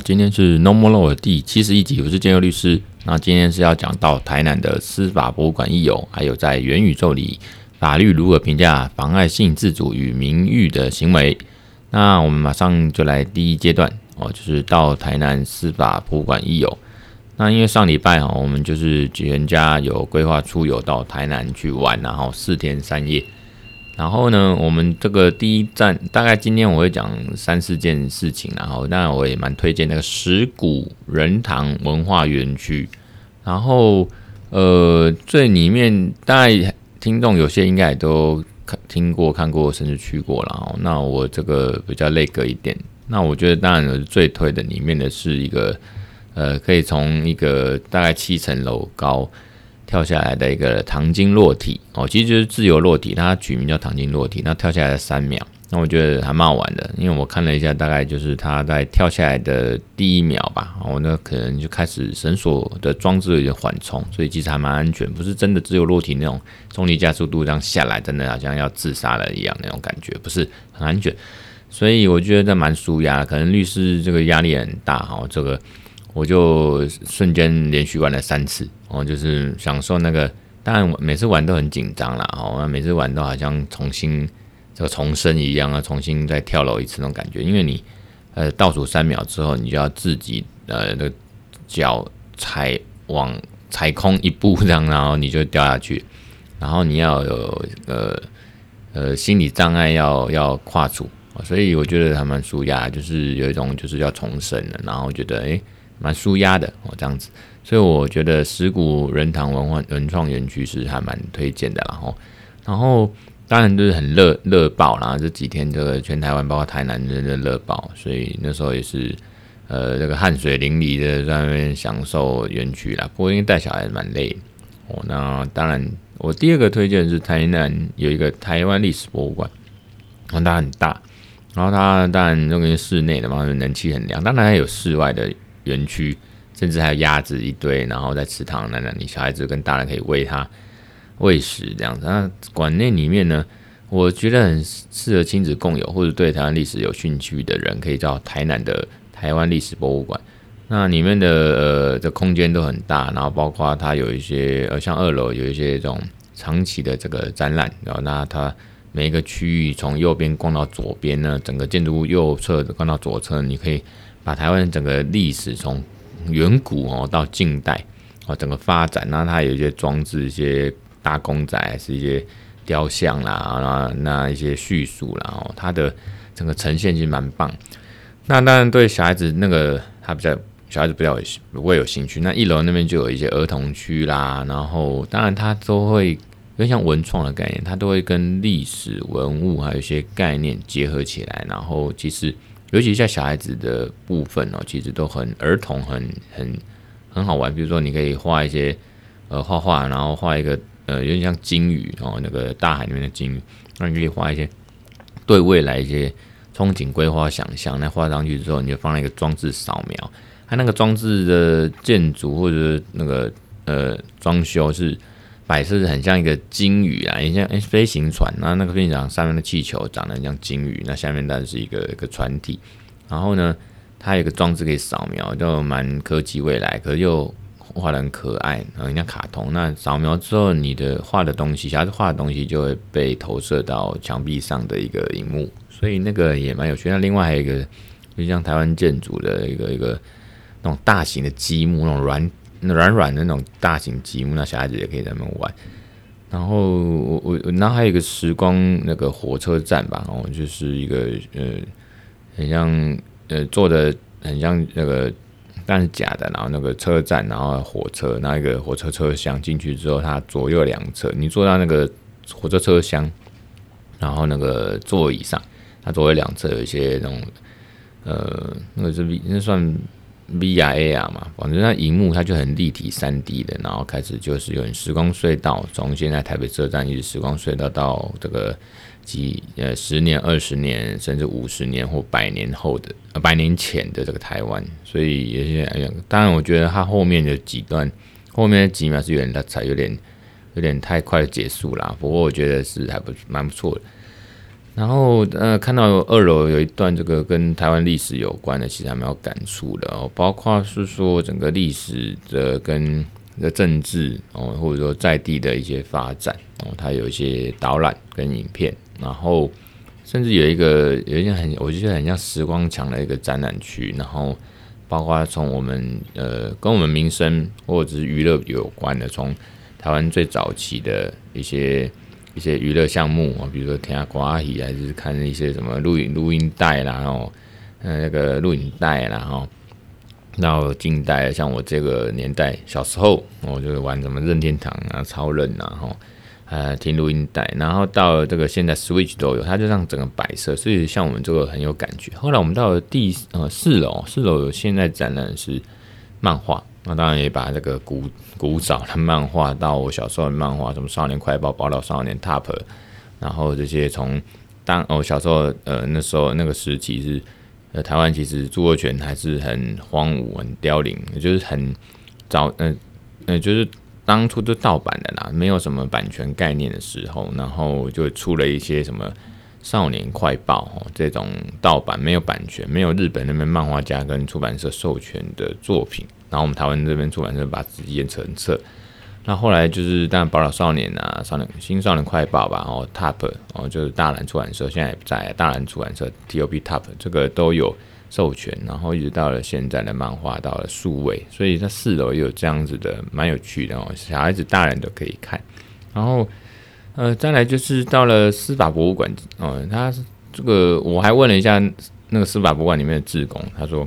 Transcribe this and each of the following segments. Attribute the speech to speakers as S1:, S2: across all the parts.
S1: 今天是 No More Law 第七十一集，我是建佑律师。那今天是要讲到台南的司法博物馆一游，还有在元宇宙里法律如何评价妨碍性自主与名誉的行为。那我们马上就来第一阶段哦，就是到台南司法博物馆一游。那因为上礼拜哦，我们就是全家有规划出游到台南去玩，然后四天三夜。然后呢，我们这个第一站大概今天我会讲三四件事情，然后当然我也蛮推荐那个石鼓仁堂文化园区。然后呃，最里面大概听众有些应该也都看听过、看过，甚至去过了。那我这个比较类格一点，那我觉得当然最推的里面的是一个呃，可以从一个大概七层楼高。跳下来的一个糖精落体哦，其实就是自由落体，它取名叫糖精落体。那跳下来的三秒，那我觉得还蛮好玩的，因为我看了一下，大概就是它在跳下来的第一秒吧，哦，那可能就开始绳索的装置有点缓冲，所以其实还蛮安全，不是真的自由落体那种重力加速度这样下来，真的好像要自杀了一样那种感觉，不是很安全，所以我觉得这蛮舒压，可能律师这个压力很大哈，这个。我就瞬间连续玩了三次，哦，就是享受那个，当然每次玩都很紧张啦，哦，每次玩都好像重新这个重生一样啊，重新再跳楼一次那种感觉，因为你呃倒数三秒之后，你就要自己呃那脚踩往踩空一步这样，然后你就掉下去，然后你要有呃呃心理障碍要要跨出，所以我觉得还蛮舒压，就是有一种就是要重生了，然后觉得诶。蛮舒压的哦，这样子，所以我觉得石鼓仁堂文化文创园区是还蛮推荐的，然后，然后当然就是很热热爆啦，这几天这个全台湾包括台南真的热爆，所以那时候也是呃这个汗水淋漓的在那边享受园区啦。不过因为带小孩蛮累哦，那当然我第二个推荐是台南有一个台湾历史博物馆，它很大，然后它当然那个室内的嘛，人气很凉，当然还有室外的。园区甚至还有鸭子一堆，然后在池塘那那里，小孩子跟大人可以喂它喂食这样子。那馆内里面呢，我觉得很适合亲子共有，或者对台湾历史有兴趣的人，可以到台南的台湾历史博物馆。那里面的呃的空间都很大，然后包括它有一些呃像二楼有一些这种长期的这个展览，然后那它每一个区域从右边逛到左边呢，整个建筑物右侧逛到左侧，你可以。把台湾整个历史从远古哦到近代哦整个发展，那它有一些装置、一些大公仔，还是一些雕像啦，那那一些叙述啦，哦，它的整个呈现其实蛮棒。那当然对小孩子那个他比较小孩子比较不会有兴趣。那一楼那边就有一些儿童区啦，然后当然它都会有点像文创的概念，它都会跟历史文物还有一些概念结合起来，然后其实。尤其在小孩子的部分哦，其实都很儿童，很很很好玩。比如说，你可以画一些呃画画，然后画一个呃有点像鲸鱼哦，那个大海里面的鲸鱼。那你可以画一些对未来一些憧憬、规划、想象。那画上去之后，你就放一个装置扫描，它那个装置的建筑或者那个呃装修是。摆设很像一个鲸鱼啊，很像诶飞行船，那那个飞行船上面的气球长得很像鲸鱼，那下面当然是一个一个船体。然后呢，它有个装置可以扫描，就蛮科技未来，可是又画得很可爱，很像卡通。那扫描之后，你的画的东西，小孩子画的东西就会被投射到墙壁上的一个荧幕，所以那个也蛮有趣。那另外还有一个，就像台湾建筑的一个一个那种大型的积木，那种软。软软的那种大型积木，那小孩子也可以在那边玩。然后我我那还有一个时光那个火车站吧，然后就是一个呃很像呃做的很像那个但是假的，然后那个车站，然后火车，那一个火车车厢进去之后，它左右两侧，你坐到那个火车车厢，然后那个座椅上，它左右两侧有一些那种呃那个是那算。V R A R 嘛，反正那荧幕它就很立体三 D 的，然后开始就是有时光隧道，从现在台北车站一直时光隧道到这个几呃十年、二十年，甚至五十年或百年后的呃百年前的这个台湾，所以有些哎呀，当然我觉得它后面的几段后面的几秒是有点它有点有点太快结束啦，不过我觉得是还不蛮不错的。然后呃，看到二楼有一段这个跟台湾历史有关的，其实还蛮有感触的哦。包括是说整个历史的跟的政治哦，或者说在地的一些发展哦，它有一些导览跟影片，然后甚至有一个有一些很，我觉得很像时光墙的一个展览区，然后包括从我们呃跟我们民生或者是娱乐有关的，从台湾最早期的一些。一些娱乐项目啊，比如说听下歌仔戏，还是看一些什么录影录音带啦，然后呃那个录影带啦，哈，然后近代像我这个年代小时候，我就玩什么任天堂啊、超人啊，哈，呃听录音带，然后到了这个现在 Switch 都有，它就让整个摆设，所以像我们这个很有感觉。后来我们到了第呃四楼，四楼现在展览是漫画。那当然也把这个古古早的漫画到我小时候的漫画，什么少年快报、宝岛少年 Top，然后这些从当我小时候呃那时候那个时期是呃台湾其实著作权还是很荒芜、很凋零，就是很早嗯呃，呃就是当初就盗版的啦，没有什么版权概念的时候，然后就出了一些什么少年快报哦这种盗版没有版权、没有日本那边漫画家跟出版社授权的作品。然后我们台湾这边出版社把自己印成册，那后来就是当然宝岛少年啊，少年新少年快报吧，然后 Top，然哦就是大蓝出版社现在也不在，大蓝出版社 TOP Top 这个都有授权，然后一直到了现在的漫画到了数位，所以在四楼也有这样子的蛮有趣的哦，小孩子大人都可以看。然后呃再来就是到了司法博物馆哦，他这个我还问了一下那个司法博物馆里面的志工，他说。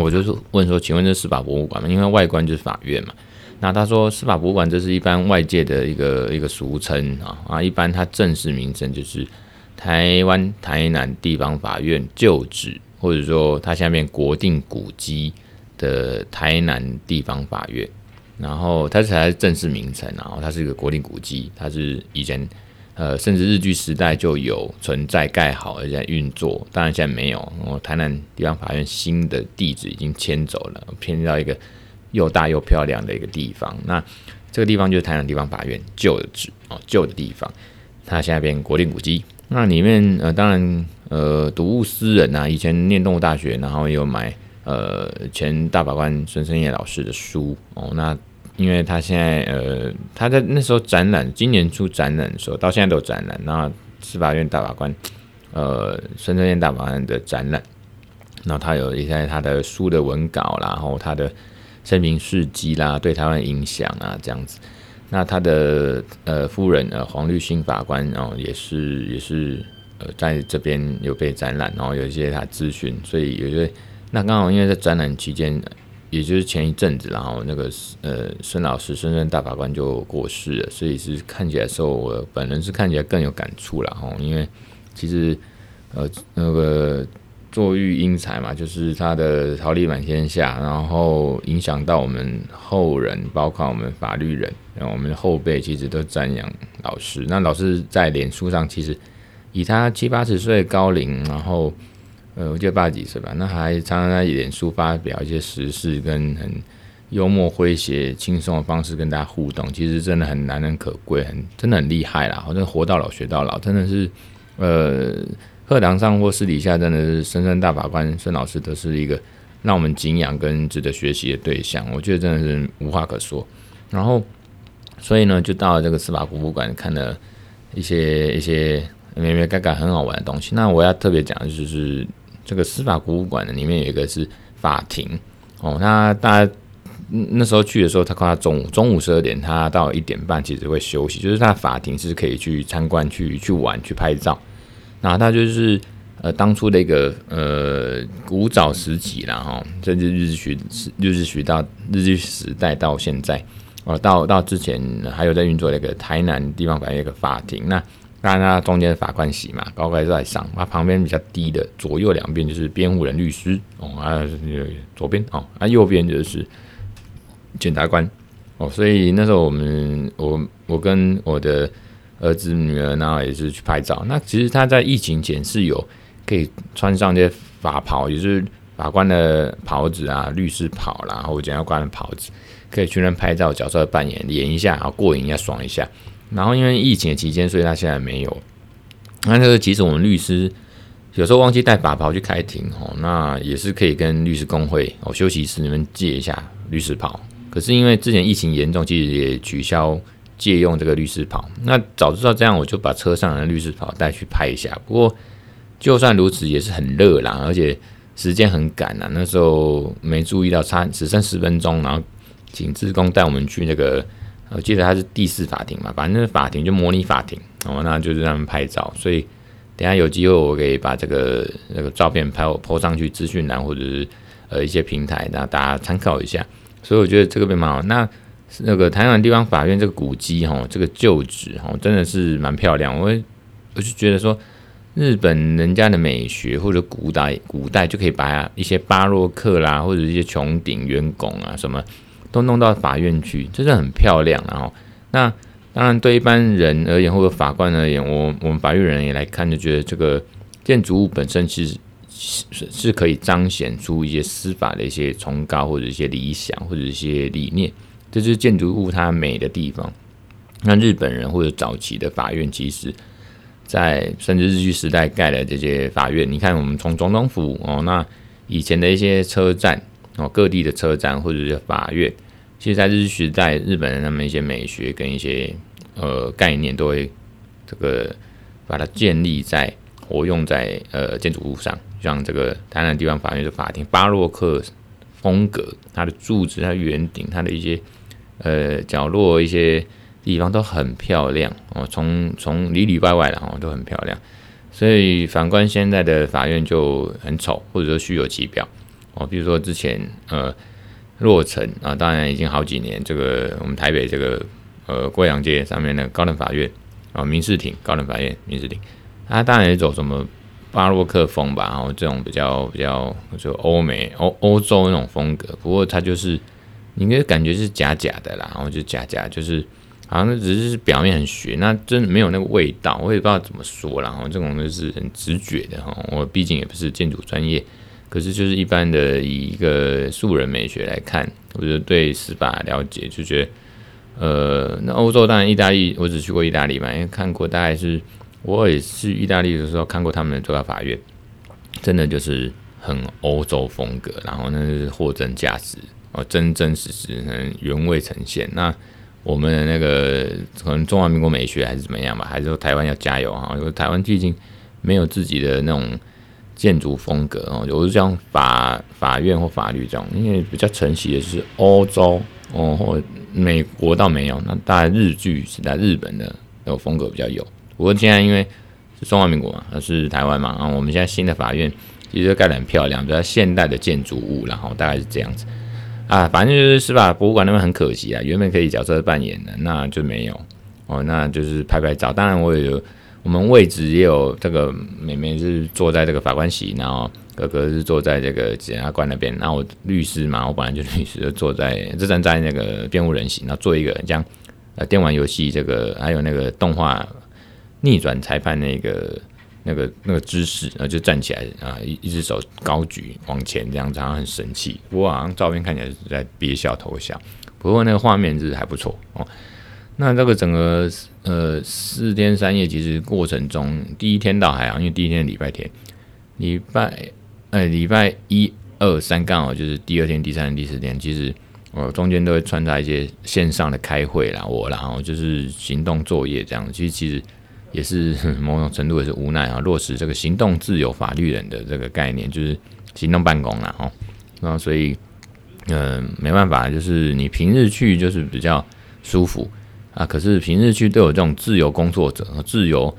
S1: 我就是问说，请问这是司法博物馆吗？因为外观就是法院嘛。那他说司法博物馆这是一般外界的一个一个俗称啊啊，一般它正式名称就是台湾台南地方法院旧址，或者说它下面国定古迹的台南地方法院。然后它才是正式名称，然后它是一个国定古迹，它是以前。呃，甚至日据时代就有存在盖好而且运作，当然现在没有。我台南地方法院新的地址已经迁走了，迁到一个又大又漂亮的一个地方。那这个地方就是台南地方法院旧的址哦，旧的地方，它现在变国定古迹。那里面呃，当然呃，睹物思人呐，以前念动物大学，然后又买呃前大法官孙生业老师的书哦，那。因为他现在呃，他在那时候展览，今年出展览的时候，到现在都展览。那司法院大法官，呃，孙盛业大法官的展览，然后他有一些他的书的文稿啦，然后他的生平事迹啦，对台湾影响啊，这样子。那他的呃夫人呃黄律馨法官，然后也是也是呃在这边有被展览，然后有一些他咨询，所以有些那刚好因为在展览期间。也就是前一阵子，然后那个呃孙老师孙盛大法官就过世了，所以是看起来时候，我本人是看起来更有感触了哈，因为其实呃那个坐育英才嘛，就是他的桃李满天下，然后影响到我们后人，包括我们法律人，然后我们的后辈其实都赞扬老师。那老师在脸书上其实以他七八十岁高龄，然后。呃，我记得八几岁吧，那还常常在脸书发表一些时事，跟很幽默诙谐、轻松的方式跟大家互动，其实真的很难能可贵，很真的很厉害啦！好像活到老学到老，真的是，呃，课堂上或私底下，真的是深深大法官孙老师都是一个让我们敬仰跟值得学习的对象，我觉得真的是无话可说。然后，所以呢，就到了这个司法博物馆，看了一些一些咩咩嘎嘎很好玩的东西。那我要特别讲的就是。这个司法博物馆呢，里面有一个是法庭哦。那大家那时候去的时候，他看他中午中午十二点，他到一点半其实会休息，就是他法庭是可以去参观、去去玩、去拍照。那他就是呃当初的一个呃古早时期啦哈，甚至日据时日据时到日据时代到现在哦，到到之前还有在运作那个台南地方法院一个法庭那。当然，它中间法官席嘛，高高在上，那旁边比较低的左右两边就是辩护人、律师哦，啊，左边哦，啊，右边就是检察官哦，所以那时候我们我我跟我的儿子女儿，然后也是去拍照。那其实他在疫情前是有可以穿上这些法袍，也就是法官的袍子啊、律师袍啦，然后检察官的袍子，可以去那拍照，角色扮演，演一下，然后过瘾一下，爽一下。然后因为疫情期间，所以他现在没有，那这个其实我们律师有时候忘记带法袍去开庭哦，那也是可以跟律师工会哦休息室里面借一下律师袍。可是因为之前疫情严重，其实也取消借用这个律师袍。那早知道这样，我就把车上的律师袍带去拍一下。不过就算如此，也是很热啦，而且时间很赶啊。那时候没注意到差只剩十分钟，然后请志工带我们去那个。我记得他是第四法庭嘛，反正法庭就模拟法庭，哦，那就是让他们拍照。所以等下有机会，我可以把这个那个照片拍我 po 上去资讯栏或者是呃一些平台，那大家参考一下。所以我觉得这个蛮好。那那个台湾地方法院这个古迹哈，这个旧址哈，真的是蛮漂亮。我我就觉得说，日本人家的美学或者古代古代就可以把一些巴洛克啦，或者一些穹顶圆拱啊什么。都弄到法院去，这是很漂亮。然后，那当然对一般人而言，或者法官而言，我我们法律人也来看，就觉得这个建筑物本身其实是是可以彰显出一些司法的一些崇高，或者一些理想，或者一些理念。这就是建筑物它美的地方。那日本人或者早期的法院，其实，在甚至日据时代盖的这些法院，你看我们从总统府哦，那以前的一些车站哦，各地的车站或者是法院。其实，在日据时代，日本人他们一些美学跟一些呃概念，都会这个把它建立在活用在呃建筑物上，像这个台南地方法院的法庭，巴洛克风格，它的柱子、它圆顶、它的一些呃角落一些地方都很漂亮哦，从从里里外外的哦都很漂亮，所以反观现在的法院就很丑，或者说虚有其表哦，比如说之前呃。落成啊，当然已经好几年。这个我们台北这个呃贵阳街上面的高等法院啊，民事庭高等法院民事庭，它当然也走什么巴洛克风吧，然后这种比较比较就欧美欧欧洲那种风格。不过它就是你应该感觉是假假的啦，然后就假假，就是好像只是表面很学，那真的没有那个味道。我也不知道怎么说啦，然后这种就是很直觉的哈。我毕竟也不是建筑专业。可是就是一般的以一个素人美学来看，我觉得对司法了解，就觉得，呃，那欧洲当然意大利，我只去过意大利嘛，因为看过，大概是我也是意大利的时候看过他们的最高法院，真的就是很欧洲风格，然后那是货真价实哦，真真实实原味呈现。那我们的那个可能中华民国美学还是怎么样吧，还是说台湾要加油啊，因为台湾毕竟没有自己的那种。建筑风格哦，有是像法法院或法律这样，因为比较承袭的是欧洲哦，或美国倒没有，那大概日剧是在日本的那种风格比较有。不过现在因为是中华民国嘛，而是台湾嘛，啊，我们现在新的法院其实盖得很漂亮，比较现代的建筑物，然后大概是这样子啊。反正就是司法博物馆那边很可惜啊，原本可以角色扮演的，那就没有哦，那就是拍拍照。当然我也有。我们位置也有这个妹妹是坐在这个法官席，然后哥哥是坐在这个检察官那边，然后我律师嘛，我本来就律师，就坐在就站在那个辩护人席，然后做一个这样呃电玩游戏这个还有那个动画逆转裁判那个那个那个姿势，然后就站起来啊，一一只手高举往前这样子，好像很神气。不过好像照片看起来是在憋笑偷笑，不过那个画面是还不错哦。那这个整个呃四天三夜，其实过程中第一天倒还好，因为第一天礼拜天，礼拜呃礼拜一二三刚好就是第二天、第三天、第四天，其实我中间都会穿插一些线上的开会啦，我然后就是行动作业这样，其实其实也是某种程度也是无奈啊，落实这个行动自由法律人的这个概念，就是行动办公啦哦，那所以嗯、没办法，就是你平日去就是比较舒服。啊，可是平日去都有这种自由工作者和自由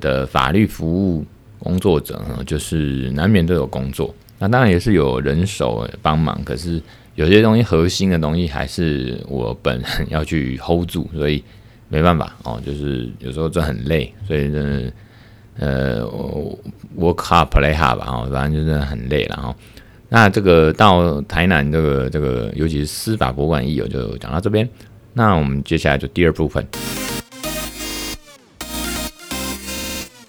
S1: 的法律服务工作者，就是难免都有工作。那当然也是有人手帮忙，可是有些东西核心的东西还是我本人要去 hold 住，所以没办法哦。就是有时候真很累，所以真的呃，work hard play hard 吧，哦，反正就真的很累了哈。那这个到台南这个这个，尤其是司法博物馆一游，就讲到这边。那我们接下来就第二部分。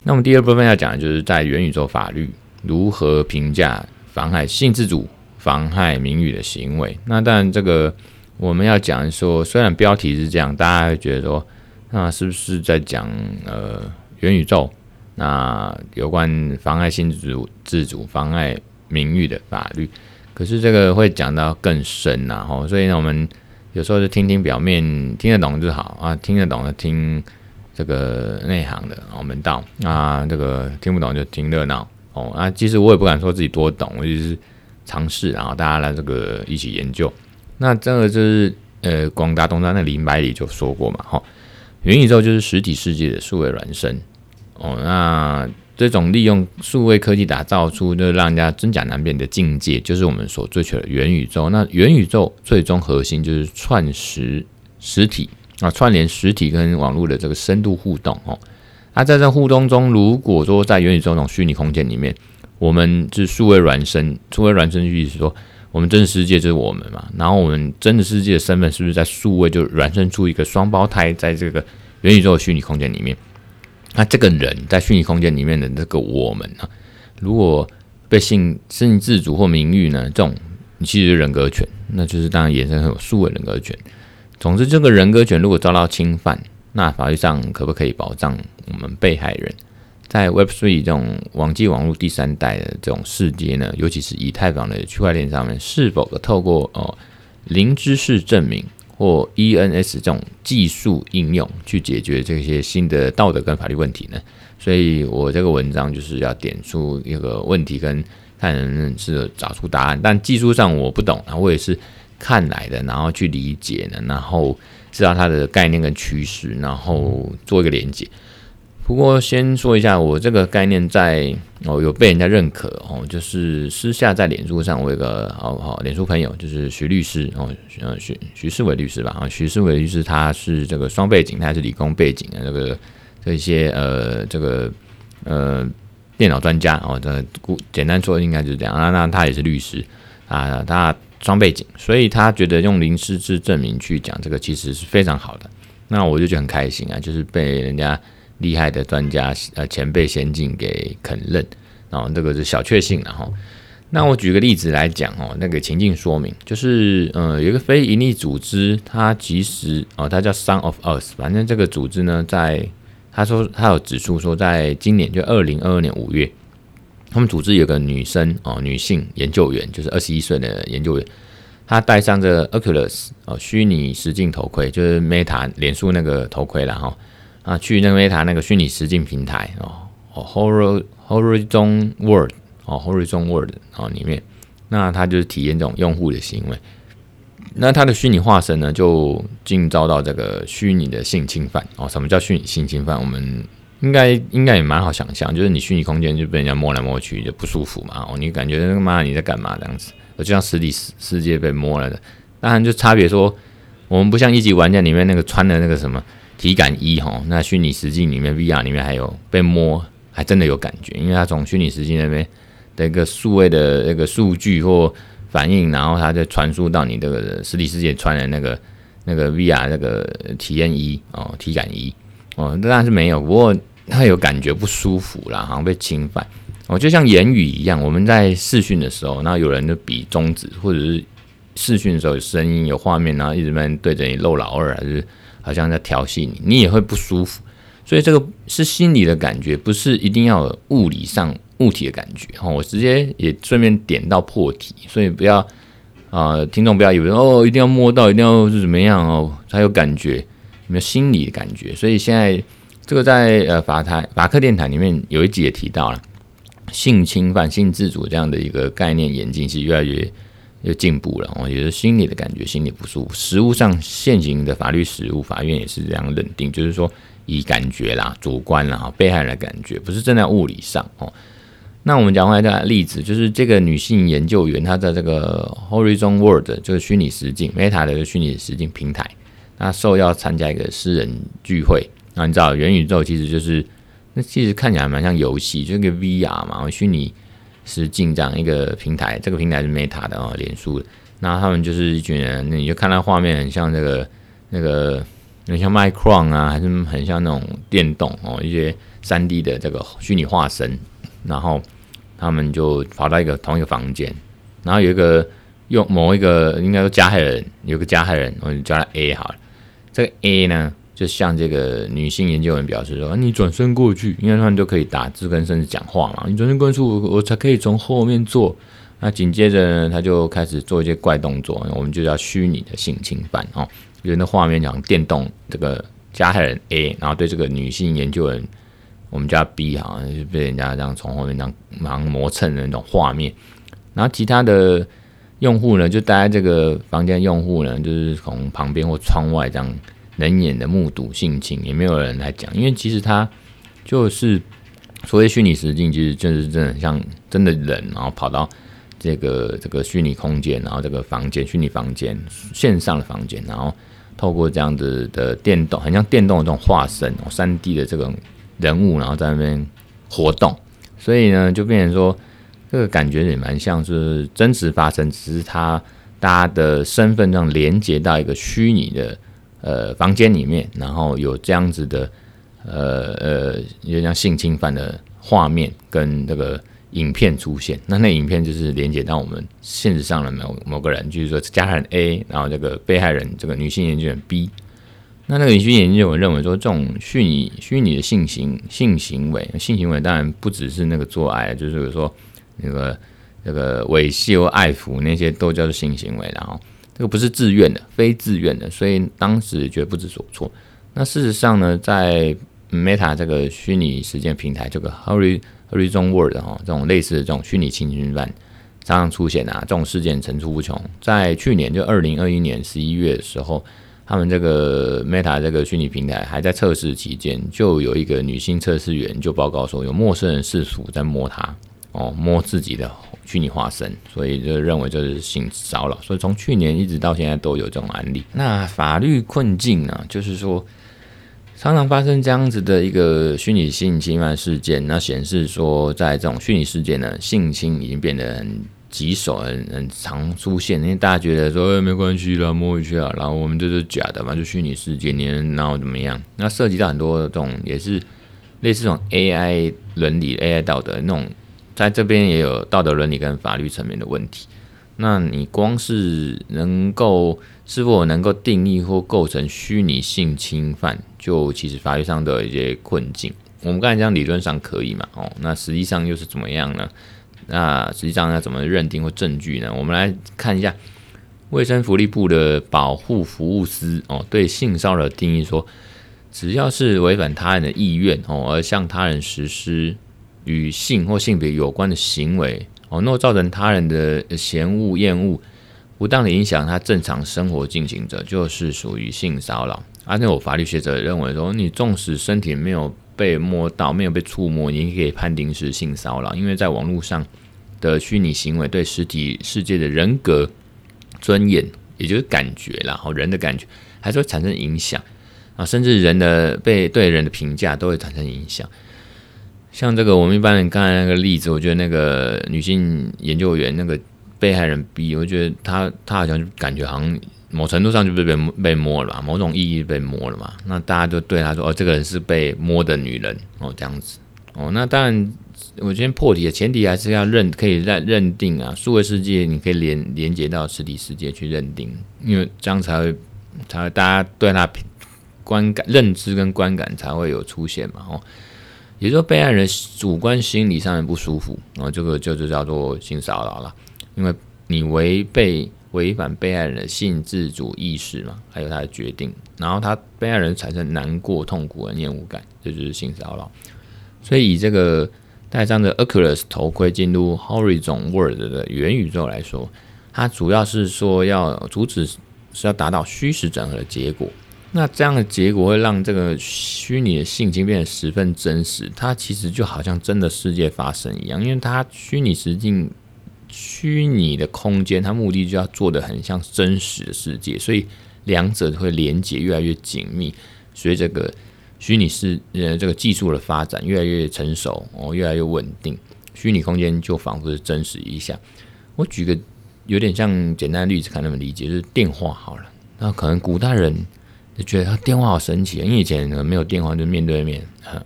S1: 那我们第二部分要讲的就是在元宇宙法律如何评价妨害性自主、妨害名誉的行为。那当然，这个我们要讲说，虽然标题是这样，大家会觉得说，那是不是在讲呃元宇宙那有关妨害性自主、自主妨害名誉的法律。可是这个会讲到更深呐，吼，所以呢，我们有时候就听听表面，听得懂就好啊，听得懂的听这个内行的哦，门道啊，这个听不懂就听热闹哦啊。其实我也不敢说自己多懂，我就是尝试，然后大家来这个一起研究。那这个就是呃，广达东山的林百里就说过嘛，吼，元宇宙就是实体世界的数位孪生哦，那。这种利用数位科技打造出就是让人家真假难辨的境界，就是我们所追求的元宇宙。那元宇宙最终核心就是串实实体啊，串联实体跟网络的这个深度互动哦。那在这互动中，如果说在元宇宙这种虚拟空间里面，我们是数位孪生，数位孪生意思是说，我们真实世界就是我们嘛，然后我们真实世界的身份是不是在数位就孪生出一个双胞胎，在这个元宇宙的虚拟空间里面？那这个人在虚拟空间里面的这个我们啊，如果被性性自主或名誉呢，这种其实人格权，那就是当然衍生很有数位人格权。总之，这个人格权如果遭到侵犯，那法律上可不可以保障我们被害人？在 Web3 这种网际网络第三代的这种世界呢，尤其是以太坊的区块链上面，是否透过哦零知识证明？或 ENS 这种技术应用去解决这些新的道德跟法律问题呢？所以我这个文章就是要点出一个问题，跟看能是找出答案。但技术上我不懂，然后我也是看来的，然后去理解的，然后知道它的概念跟趋势，然后做一个连接。不过先说一下，我这个概念在哦有被人家认可哦，就是私下在脸书上，我有个好好脸书朋友，就是徐律师哦，呃徐徐世伟律师吧啊，徐世伟律师他是这个双背景，他是理工背景的这个这些呃这个呃电脑专家哦，这故简单说应该就是这样啊，那他也是律师啊，他双背景，所以他觉得用零失智证明去讲这个其实是非常好的，那我就觉得很开心啊，就是被人家。厉害的专家，呃，前辈先进给肯认，然后这个是小确幸了哈。那我举个例子来讲哦，那个情境说明就是，呃，有一个非营利组织，它其实哦，它叫 Son of Us，反正这个组织呢，在他说他有指出说，在今年就二零二二年五月，他们组织有个女生哦，女性研究员，就是二十一岁的研究员，她戴上这个 Oculus 哦，虚拟实境头盔，就是 Meta 脸书那个头盔了哈。啊，去那个 Meta 那个虚拟实境平台哦，Horizon World 哦，Horizon World 哦里面，那他就是体验这种用户的行为。那他的虚拟化身呢，就竟遭到这个虚拟的性侵犯哦。什么叫虚拟性侵犯？我们应该应该也蛮好想象，就是你虚拟空间就被人家摸来摸去，就不舒服嘛。哦，你感觉那个妈你在干嘛这样子？就像实体世世界被摸了的。当然就差别说，我们不像一级玩家里面那个穿的那个什么。体感一哈，那虚拟实境里面 VR 里面还有被摸，还真的有感觉，因为它从虚拟实境那边的一个数位的那个数据或反应，然后它就传输到你这个实体世界穿的那个那个 VR 那个体验一哦，体感一哦，当然是没有，不过它有感觉不舒服啦，好像被侵犯哦，就像言语一样，我们在视讯的时候，那有人就比中指，或者是视讯的时候有声音有画面，然后一直在对着你露老二还是。好像在调戏你，你也会不舒服，所以这个是心理的感觉，不是一定要有物理上物体的感觉。哈，我直接也顺便点到破题，所以不要啊、听众不要以为哦，一定要摸到，一定要是怎么样哦才有感觉，有没有心理的感觉？所以现在这个在呃法台法克电台里面有一集也提到了性侵犯、性自主这样的一个概念演进是越来越。又进步了，我觉得心理的感觉，心里不舒服。实务上现行的法律实务，法院也是这样认定，就是说以感觉啦、主观啦、被害人的感觉，不是正在物理上哦。那我们讲回来的例子，就是这个女性研究员，她在这个 Horizon World 就是虚拟实境 Meta 的虚拟实境平台，她受邀参加一个私人聚会。那你知道元宇宙其实就是，那其实看起来蛮像游戏，就是个 VR 嘛，虚拟。是进这样一个平台，这个平台是 Meta 的哦，脸书的。然后他们就是一群人，你就看到画面很像这个那个，很像 Micron 啊，还是很像那种电动哦，一些三 D 的这个虚拟化身。然后他们就跑到一个同一个房间，然后有一个用某一个应该说加害人，有个加害人，我就叫他 A 好了。这个 A 呢，就向这个女性研究员表示说：“你转身过去，因为他们都可以打字跟甚至讲话嘛。你转身过去，我我才可以从后面做。那紧接着呢，他就开始做一些怪动作，我们就叫虚拟的性侵犯哦。有的画面讲电动这个加害人 A，然后对这个女性研究员，我们叫 B，好像就被人家这样从后面这样盲磨蹭的那种画面。然后其他的用户呢，就待在这个房间，用户呢，就是从旁边或窗外这样。”人眼的目睹性情，也没有人来讲，因为其实他就是所谓虚拟实境，其实就是真的像真的人，然后跑到这个这个虚拟空间，然后这个房间虚拟房间线上的房间，然后透过这样子的电动，很像电动的这种化身，三 D 的这种人物，然后在那边活动，所以呢，就变成说这个感觉也蛮像是真实发生，只是他大家的身份这样连接到一个虚拟的。呃，房间里面，然后有这样子的，呃呃，有点像性侵犯的画面跟那个影片出现。那那影片就是连接到我们现实上的某某个人，就是说加害人 A，然后这个被害人这个女性研究员 B。那那个女性研究员认为说，这种虚拟虚拟的性行性行为，性行为当然不只是那个做爱，就是说那个那个猥亵或爱抚那些都叫做性行为，然后。这个不是自愿的，非自愿的，所以当时觉得不知所措。那事实上呢，在 Meta 这个虚拟实践平台，这个 Horizon World 哈，这种类似的这种虚拟性侵犯常常出现啊，这种事件层出不穷。在去年就二零二一年十一月的时候，他们这个 Meta 这个虚拟平台还在测试期间，就有一个女性测试员就报告说，有陌生人试图在摸她哦，摸自己的。虚拟化身，所以就认为这是性骚扰，所以从去年一直到现在都有这种案例。那法律困境呢？就是说，常常发生这样子的一个虚拟性侵犯事件，那显示说，在这种虚拟世界呢，性侵已经变得很棘手，很很常出现。因为大家觉得说，欸、没关系啦，摸一下，然后我们这是假的嘛，就虚拟世界，你能闹怎么样？那涉及到很多这种也是类似这种 AI 伦理、AI 道德那种。在这边也有道德伦理跟法律层面的问题。那你光是能够是否能够定义或构成虚拟性侵犯，就其实法律上都有一些困境。我们刚才讲理论上可以嘛？哦，那实际上又是怎么样呢？那实际上要怎么认定或证据呢？我们来看一下卫生福利部的保护服务司哦，对性骚扰定义说，只要是违反他人的意愿哦，而向他人实施。与性或性别有关的行为哦，若造成他人的嫌恶、厌恶，不当的影响他正常生活进行者，就是属于性骚扰。而且有法律学者认为说，你纵使身体没有被摸到、没有被触摸，你也可以判定是性骚扰，因为在网络上的虚拟行为对实体世界的人格尊严，也就是感觉，然后人的感觉，还是会产生影响啊，甚至人的被对人的评价都会产生影响。像这个，我们一般人刚才那个例子，我觉得那个女性研究员那个被害人 B，我觉得她她好像就感觉好像某程度上就被被被摸了嘛，某种意义被摸了嘛。那大家就对她说：“哦，这个人是被摸的女人哦，这样子哦。”那当然，我今天破题的前提还是要认可以认认定啊，数位世界你可以连连接到实体世界去认定，因为这样才会才会大家对她观感认知跟观感才会有出现嘛，哦。也就是说，被害人主观心理上的不舒服，然后这个就就叫做性骚扰了，因为你违背违反被害人的性自主意识嘛，还有他的决定，然后他被害人产生难过、痛苦和厌恶感，这就是性骚扰。所以以这个戴上的 Oculus 头盔进入 Horizon World 的元宇宙来说，它主要是说要阻止是要达到虚实整合的结果。那这样的结果会让这个虚拟的性情变得十分真实，它其实就好像真的世界发生一样，因为它虚拟实境、虚拟的空间，它目的就要做得很像真实的世界，所以两者会连接越来越紧密。随着这个虚拟世呃这个技术的发展越来越成熟哦，越来越稳定，虚拟空间就仿佛是真实一下。我举个有点像简单的例子，看能不能理解，就是电话好了，那可能古代人。就觉得他电话好神奇啊，因为以前没有电话就面对面，哈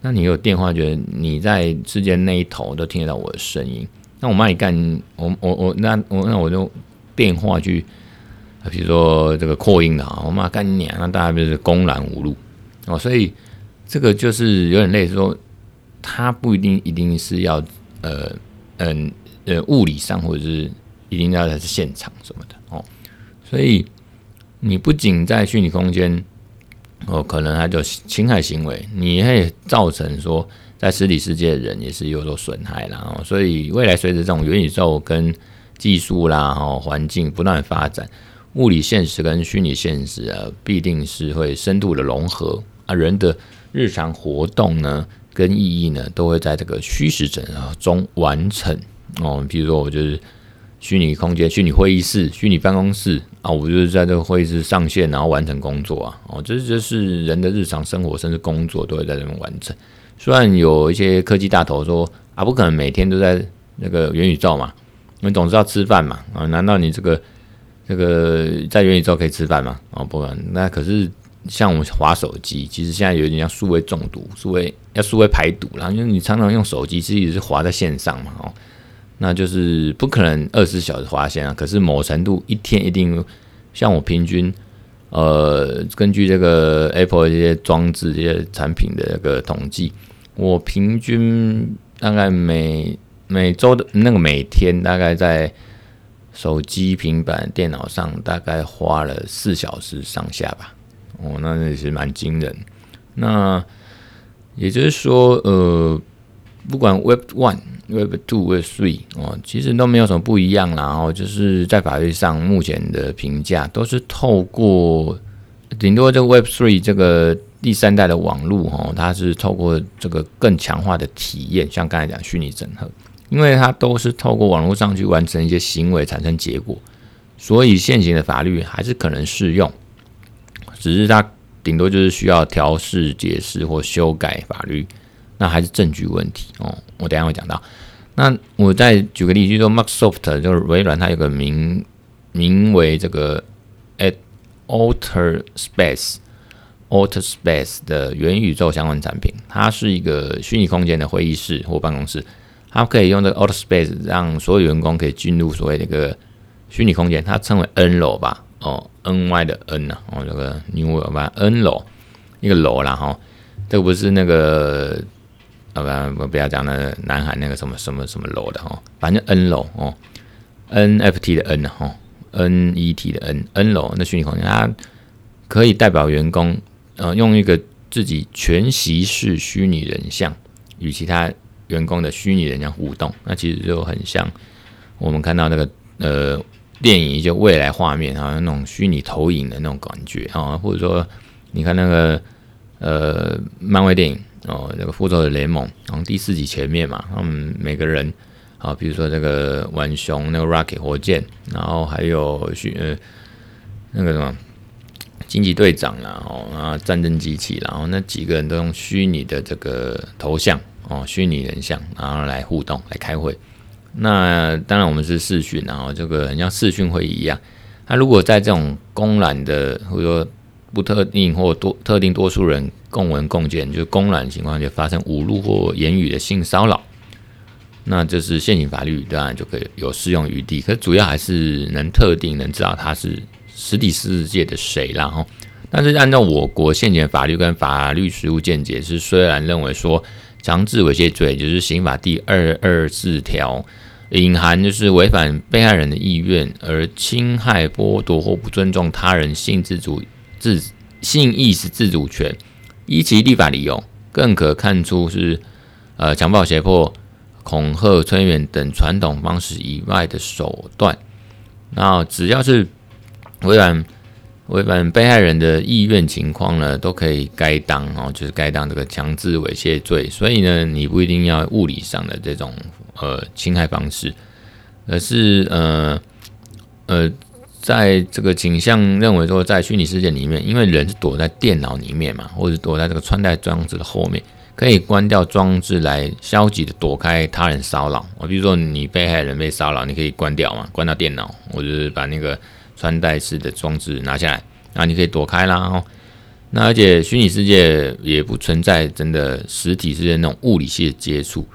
S1: 那你有电话，觉得你在世界那一头都听得到我的声音。那我帮你干，我我我那我那我就电话去比如说这个扩音的啊，我妈干你娘，那大家就是公然无路哦，所以这个就是有点类似说，他不一定一定是要呃嗯呃，呃物理上或者是一定要在现场什么的哦，所以你不仅在虚拟空间哦，可能他就侵害行为，你会造成说在实体世界的人也是有所损害啦哦，所以未来随着这种元宇宙跟技术啦哦环境不断发展。物理现实跟虚拟现实啊，必定是会深度的融合啊。人的日常活动呢，跟意义呢，都会在这个虚实整合中完成哦。比如说，我就是虚拟空间、虚拟会议室、虚拟办公室啊，我就是在这个会议室上线，然后完成工作啊。哦，这就是人的日常生活，甚至工作都会在这边完成。虽然有一些科技大头说啊，不可能每天都在那个元宇宙嘛，因为总是要吃饭嘛啊？难道你这个？这个在元宇宙可以吃饭吗？哦，不可能。那可是像我们滑手机，其实现在有点像数位中毒，数位要数位排毒啦。因为你常常用手机，其实也是滑在线上嘛，哦，那就是不可能二十小时划线啊。可是某程度一天一定，像我平均，呃，根据这个 Apple 这些装置这些产品的这个统计，我平均大概每每周的那个每天大概在。手机、平板、电脑上大概花了四小时上下吧，哦，那也是蛮惊人。那也就是说，呃，不管 Web One、Web Two、Web Three 哦，其实都没有什么不一样啦。然后就是在法律上，目前的评价都是透过顶多这个 Web Three 这个第三代的网络哦，它是透过这个更强化的体验，像刚才讲虚拟整合。因为它都是透过网络上去完成一些行为，产生结果，所以现行的法律还是可能适用，只是它顶多就是需要调试、解释或修改法律，那还是证据问题哦。我等下会讲到。那我再举个例，就是说 Microsoft 就是微软，它有个名名为这个 At Alter Space Alter Space 的元宇宙相关产品，它是一个虚拟空间的会议室或办公室。它可以用这个 Alter Space 让所有员工可以进入所谓的一个虚拟空间，它称为 N 楼吧，哦，N Y 的 N 啊，哦，这个 New 吧，N 楼一个楼啦哈，这个不是那个，啊不，不要讲那南海那个什么什么什么楼的哈，反正 N 楼哦，NFT 的 N 哈，NET 的 N，N 楼那虚拟空间，它可以代表员工呃用一个自己全息式虚拟人像与其他。员工的虚拟人像互动，那其实就很像我们看到那个呃电影，就未来画面啊，那种虚拟投影的那种感觉啊，或者说你看那个呃漫威电影哦，那个复仇者联盟，然后第四集前面嘛，他们每个人啊，比如说这个浣熊那个 Rocket 火箭，然后还有虚呃那个什么惊奇队长啦，哦啊战争机器，然后那几个人都用虚拟的这个头像。哦，虚拟人像，然后来互动，来开会。那当然，我们是视讯，然后这个很像视讯会议一样。那如果在这种公然的，或者说不特定或多特定多数人共闻共见，就是公然情况下发生侮辱或言语的性骚扰，那这是现行法律当然就可以有适用余地。可主要还是能特定能知道他是实体世界的谁，然后，但是按照我国现行法律跟法律实务见解，是虽然认为说。强制猥亵罪就是刑法第二二四条，隐含就是违反被害人的意愿而侵害、剥夺或不尊重他人性自主、自性意识自主权，依其立法理由，更可看出是呃强暴、胁迫、恐吓、催眠等传统方式以外的手段。那只要是违反。违反被害人的意愿情况呢，都可以该当哦，就是该当这个强制猥亵罪。所以呢，你不一定要物理上的这种呃侵害方式，而是呃呃，在这个倾向认为说，在虚拟世界里面，因为人是躲在电脑里面嘛，或者躲在这个穿戴装置的后面，可以关掉装置来消极的躲开他人骚扰。我比如说你被害人被骚扰，你可以关掉嘛，关掉电脑，或者是把那个。穿戴式的装置拿下来，那你可以躲开啦。哦，那而且虚拟世界也不存在真的实体世界那种物理性的接触，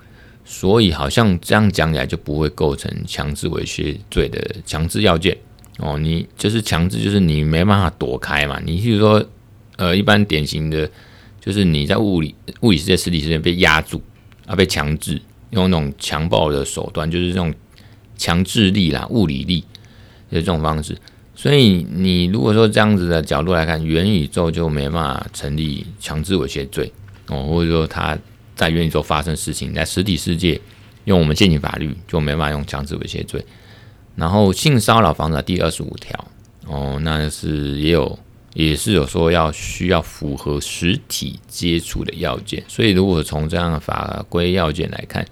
S1: 所以好像这样讲起来就不会构成强制猥亵罪的强制要件哦，你就是强制，就是你没办法躲开嘛。你比如说，呃，一般典型的，就是你在物理物理世界、实体世界被压住啊，被强制用那种强暴的手段，就是这种强制力啦、物理力的这种方式。所以你如果说这样子的角度来看，元宇宙就没办法成立强制猥亵罪哦，或者说他在元宇宙发生事情，在实体世界用我们现行法律就没办法用强制猥亵罪。然后性骚扰防治第二十五条哦，那是也有也是有说要需要符合实体接触的要件，所以如果从这样的法规要件来看，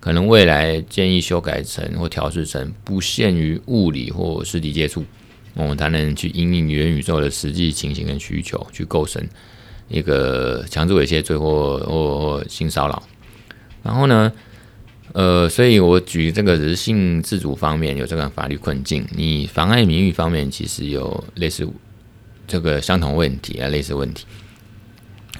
S1: 可能未来建议修改成或调试成不限于物理或实体接触，我们才能去因应元宇宙的实际情形跟需求，去构成一个强制猥亵罪或或性骚扰。然后呢，呃，所以我举这个人性自主方面有这个法律困境，你妨碍名誉方面其实有类似这个相同问题啊，类似问题。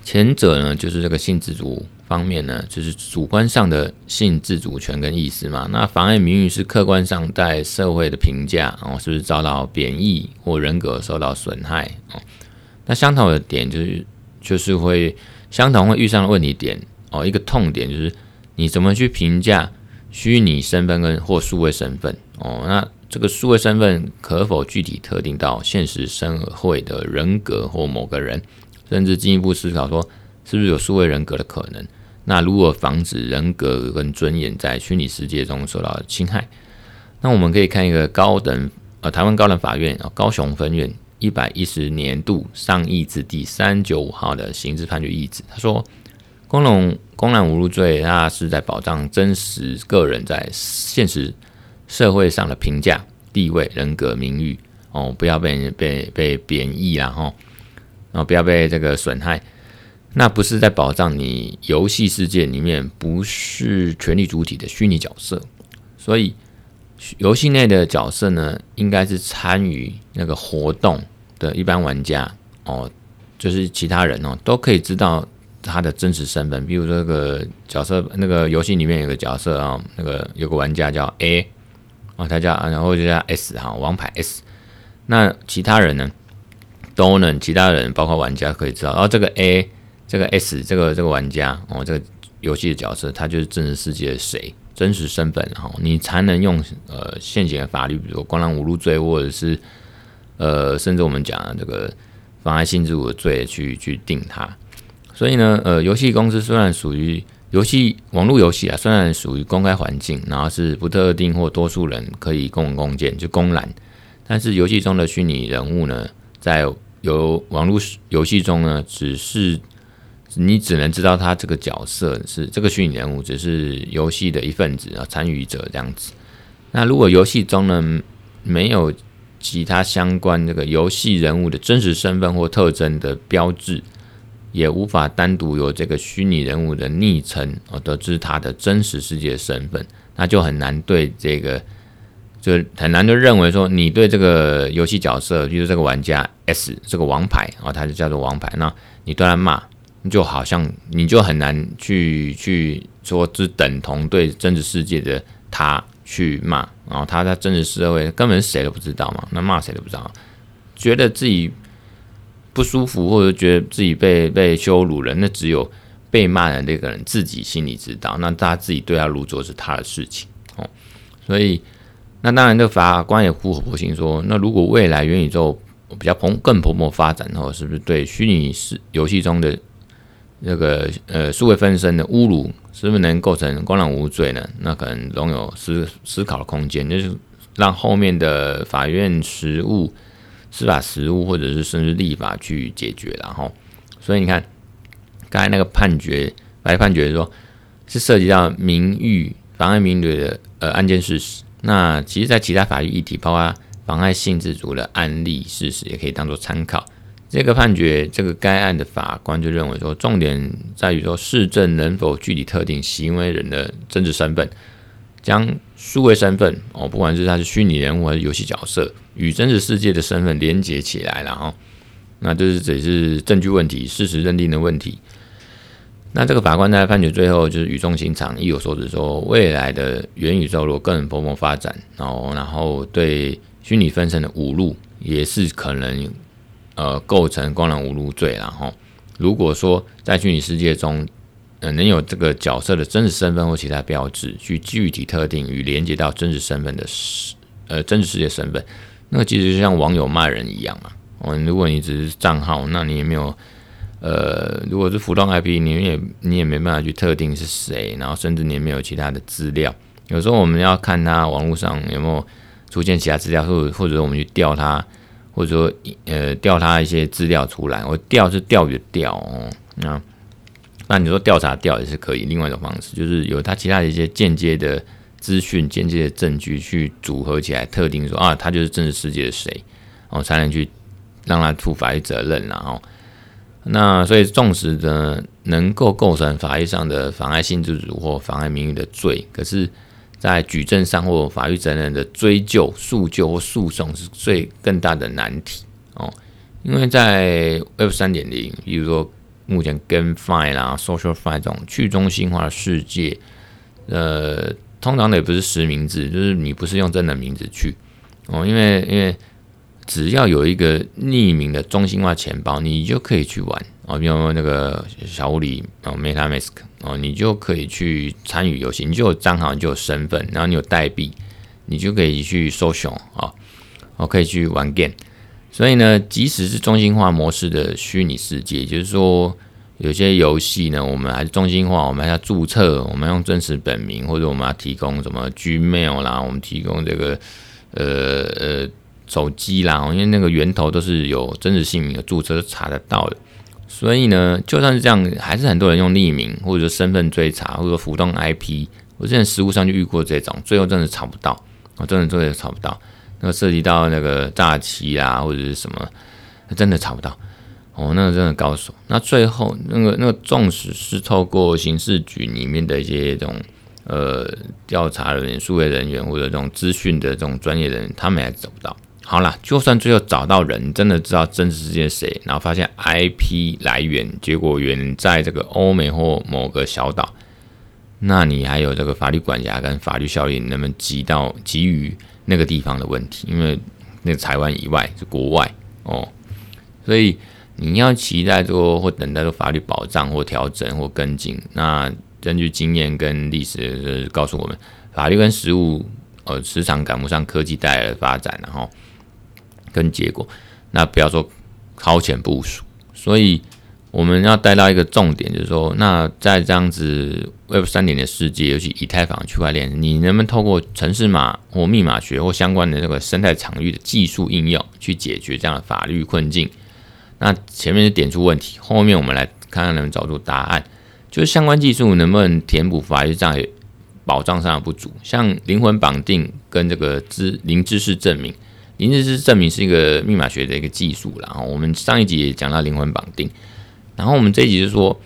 S1: 前者呢，就是这个性自主方面呢，就是主观上的性自主权跟意思嘛。那妨碍名誉是客观上在社会的评价哦，是不是遭到贬义或人格受到损害哦？那相同的点就是就是会相同会遇上的问题点哦，一个痛点就是。你怎么去评价虚拟身份跟或数位身份？哦，那这个数位身份可否具体特定到现实社会的人格或某个人？甚至进一步思考说，是不是有数位人格的可能？那如何防止人格跟尊严在虚拟世界中受到侵害？那我们可以看一个高等呃台湾高等法院高雄分院一百一十年度上议字第三九五号的刑事判决意旨，他说。公然公然侮辱罪，那是在保障真实个人在现实社会上的评价、地位、人格、名誉哦，不要被被被贬义啦，吼，然后不要被这个损害。那不是在保障你游戏世界里面不是权力主体的虚拟角色，所以游戏内的角色呢，应该是参与那个活动的一般玩家哦，就是其他人哦，都可以知道。他的真实身份，比如说这个角色，那个游戏里面有个角色啊，那个有个玩家叫 A 啊，他叫然后就叫 S 哈，王牌 S。那其他人呢，都能，其他人包括玩家可以知道，然后这个 A 这个 S 这个这个玩家哦，这个游戏的角色，他就是真实世界的谁，真实身份，然后你才能用呃现行的法律，比如说公然侮辱罪，或者是呃甚至我们讲的这个妨碍性自主的罪去去定他。所以呢，呃，游戏公司虽然属于游戏网络游戏啊，虽然属于公开环境，然后是不特定或多数人可以共共建，就公然，但是游戏中的虚拟人物呢，在游网络游戏中呢，只是你只能知道他这个角色是这个虚拟人物，只是游戏的一份子啊，参与者这样子。那如果游戏中呢，没有其他相关这个游戏人物的真实身份或特征的标志。也无法单独由这个虚拟人物的昵称而得知他的真实世界身份，那就很难对这个，就很难就认为说你对这个游戏角色，比如这个玩家 S 这个王牌啊，他就叫做王牌，那你对他骂，就好像你就很难去去说只等同对真实世界的他去骂，然后他在真实社会根本谁都不知道嘛，那骂谁都不知道，觉得自己。不舒服，或者觉得自己被被羞辱了，那只有被骂的那个人自己心里知道。那他自己对号入座是他的事情哦。所以，那当然，这法官也苦口婆心说，那如果未来元宇宙比较蓬更蓬勃发展后，是不是对虚拟是游戏中的那个呃数位分身的侮辱，是不是能构成公然无罪呢？那可能仍有思思考的空间，就是让后面的法院实务。司法实务，或者是甚至立法去解决，然后，所以你看，刚才那个判决，来判决说，是涉及到名誉妨碍名誉的呃案件事实。那其实，在其他法律议题，包括妨碍性自主的案例事实，也可以当做参考。这个判决，这个该案的法官就认为说，重点在于说，市政能否具体特定行为人的真实身份。将数位身份哦，不管是他是虚拟人物还是游戏角色，与真实世界的身份连接起来了哈，那这是只是证据问题、事实认定的问题。那这个法官在判决最后就是语重心长、意有所指，说未来的元宇宙如果更蓬勃发展，然后然后对虚拟分身的侮辱，也是可能呃构成公然侮辱罪然后，如果说在虚拟世界中，能有这个角色的真实身份或其他标志，去具体特定与连接到真实身份的呃真实世界身份，那其实就像网友骂人一样嘛。哦，如果你只是账号，那你也没有呃，如果是浮动 IP，你也你也没办法去特定是谁，然后甚至你也没有其他的资料。有时候我们要看他网络上有没有出现其他资料，或者或者我们去调他，或者说呃调他一些资料出来。我调是钓鱼的钓哦，那那你说调查调也是可以，另外一种方式就是有他其他的一些间接的资讯、间接的证据去组合起来，特定说啊，他就是真实世界的谁，哦才能去让他负法律责任，然后那所以纵使呢能够构成法律上的妨碍性自主或妨碍名誉的罪，可是。在举证上或法律责任的追究、诉救或诉讼是最更大的难题哦，因为在 Web 三点零，比如说目前 GameFi 啦、SocialFi 这种去中心化的世界，呃，通常的也不是实名制，就是你不是用真的名字去哦，因为因为只要有一个匿名的中心化钱包，你就可以去玩。哦，比如说那个小物理哦，MetaMask 哦，你就可以去参与游戏，你就有账号，你就有身份，然后你有代币，你就可以去 social 啊，哦，可以去玩 game。所以呢，即使是中心化模式的虚拟世界，就是说有些游戏呢，我们还是中心化，我们还要注册，我们用真实本名，或者我们要提供什么 Gmail 啦，我们提供这个呃呃手机啦，因为那个源头都是有真实姓名的注册查得到的。所以呢，就算是这样，还是很多人用匿名或者身份追查，或者浮动 IP。我之前实务上就遇过这种，最后真的查不到，我真的真的查不到。那个涉及到那个诈欺啊，或者是什么，真的查不到。哦，那个真的高手。那最后那个那个，纵使是透过刑事局里面的一些这种呃调查人员、数位人员或者这种资讯的这种专业人，他们也找不到。好了，就算最后找到人，真的知道真实世界谁，然后发现 IP 来源，结果远在这个欧美或某个小岛，那你还有这个法律管辖跟法律效力能不能及到给予那个地方的问题？因为那个台湾以外是国外哦，所以你要期待说或等待说法律保障或调整或跟进。那根据经验跟历史告诉我们，法律跟实务呃时常赶不上科技带来的发展，然后。跟结果，那不要说超前部署，所以我们要带到一个重点，就是说，那在这样子 Web 三点的世界，尤其以太坊区块链，你能不能透过程式码或密码学或相关的这个生态场域的技术应用，去解决这样的法律困境？那前面是点出问题，后面我们来看看能不能找出答案，就是相关技术能不能填补法律上保障上的不足，像灵魂绑定跟这个知零知识证明。零知识证明是一个密码学的一个技术，然后我们上一集也讲到灵魂绑定，然后我们这一集是说，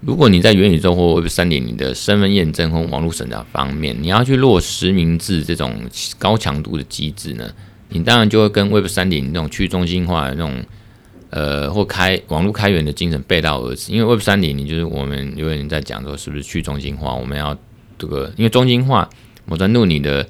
S1: 如果你在元宇宙或 Web 三点零的身份验证或网络审查方面，你要去落实名制这种高强度的机制呢，你当然就会跟 Web 三点零那种去中心化的那种呃或开网络开源的精神背道而驰，因为 Web 三点零就是我们有人在讲说是不是去中心化，我们要这个因为中心化，某程度你的。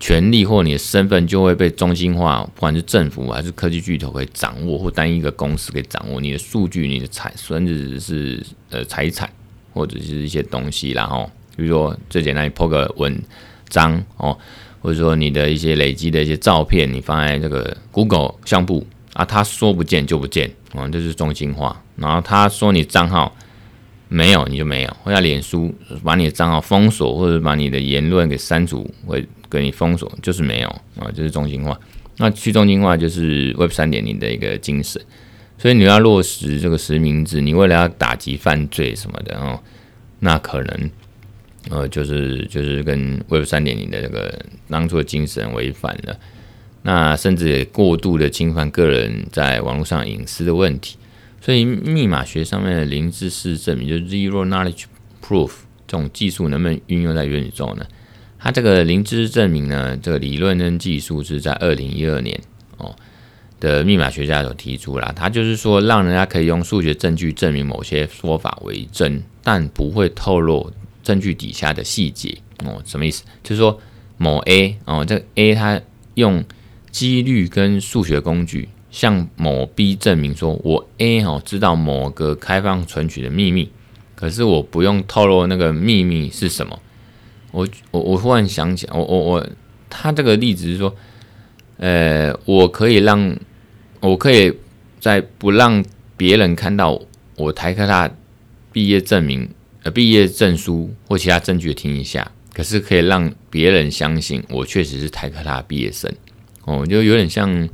S1: 权利或你的身份就会被中心化，不管是政府还是科技巨头可以掌握，或单一个公司可以掌握你的数据、你的财，甚至是呃财产或者是一些东西，然后比如说最简单，你 po 个文章哦，或者说你的一些累积的一些照片，你放在这个 Google 相簿啊，他说不见就不见，哦，这是中心化。然后他说你账号没有，你就没有，或者脸书把你的账号封锁，或者把你的言论给删除，会。给你封锁就是没有啊，就是中心化。那去中心化就是 Web 三点零的一个精神。所以你要落实这个实名制，你为了要打击犯罪什么的哦，那可能呃就是就是跟 Web 三点零的这个当初的精神违反了。那甚至也过度的侵犯个人在网络上隐私的问题。所以密码学上面的零知识证明，就是 Zero Knowledge Proof 这种技术能不能运用在元宇宙呢？它这个零知识证明呢，这个理论跟技术是在二零一二年哦的密码学家所提出啦。他就是说，让人家可以用数学证据证明某些说法为真，但不会透露证据底下的细节哦。什么意思？就是说某 A 哦，这个 A 他用几率跟数学工具，向某 B 证明说，我 A 哦知道某个开放存取的秘密，可是我不用透露那个秘密是什么。我我我忽然想起来，我我我，他这个例子是说，呃，我可以让，我可以在不让别人看到我台科大毕业证明、呃毕业证书或其他证据听一下，可是可以让别人相信我确实是台科大毕业生。哦，就有点像，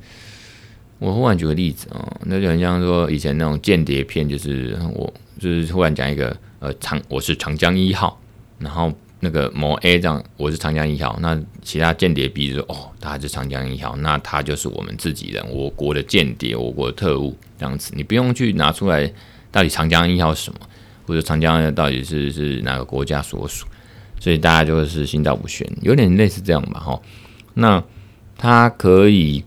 S1: 我忽然举个例子哦，那就很像说以前那种间谍片，就是我就是忽然讲一个呃长，我是长江一号，然后。那个某 A 这样，我是长江一号，那其他间谍 B 就说哦，他是长江一号，那他就是我们自己人，我国的间谍，我国的特务这样子，你不用去拿出来到底长江一号是什么，或者长江到底是是哪个国家所属，所以大家就是心照不宣，有点类似这样吧，哈，那他可以。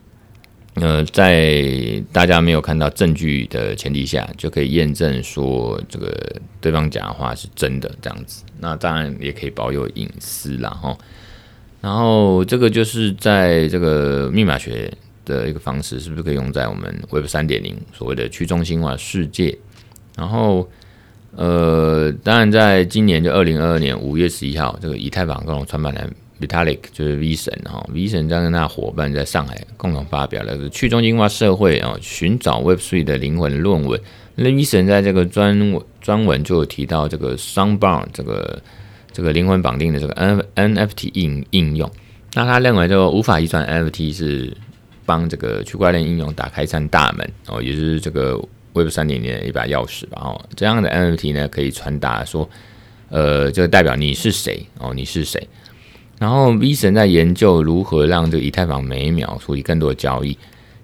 S1: 呃，在大家没有看到证据的前提下，就可以验证说这个对方讲的话是真的这样子。那当然也可以保有隐私啦齁。然后这个就是在这个密码学的一个方式，是不是可以用在我们 Web 三点零所谓的去中心化世界？然后呃，当然在今年就二零二二年五月十一号，这个以太坊共同创办人。Vitalik 就是 V 神哈，V 神将跟他伙伴在上海共同发表了个去中心化社会啊，寻找 Web3 的灵魂论文。那 V 神在这个专专文就有提到这个 Soundbound 这个这个灵魂绑定的这个 N NFT 应应用。那他认为这个无法移转 NFT 是帮这个区块链应用打开一扇大门哦，也就是这个 Web 三点零的一把钥匙吧哦。这样的 NFT 呢，可以传达说，呃，这个代表你是谁哦，你是谁。然后 V 神在研究如何让这个以太坊每一秒处理更多的交易，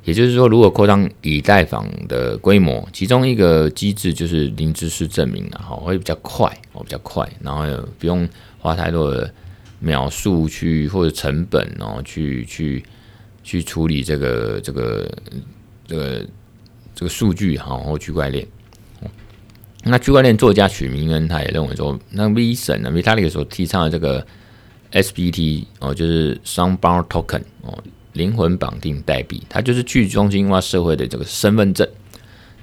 S1: 也就是说，如果扩张以太坊的规模，其中一个机制就是零知识证明，然后会比较快哦，比较快，然后不用花太多的秒数去或者成本哦，去去去处理这个这个这个这个数据哈或区块链。那区块链作家许明恩他也认为说，那 V 神呢，Vitalik 所提倡的这个。SBT 哦，就是双包 Token 哦，灵魂绑定代币，它就是去中心化社会的这个身份证。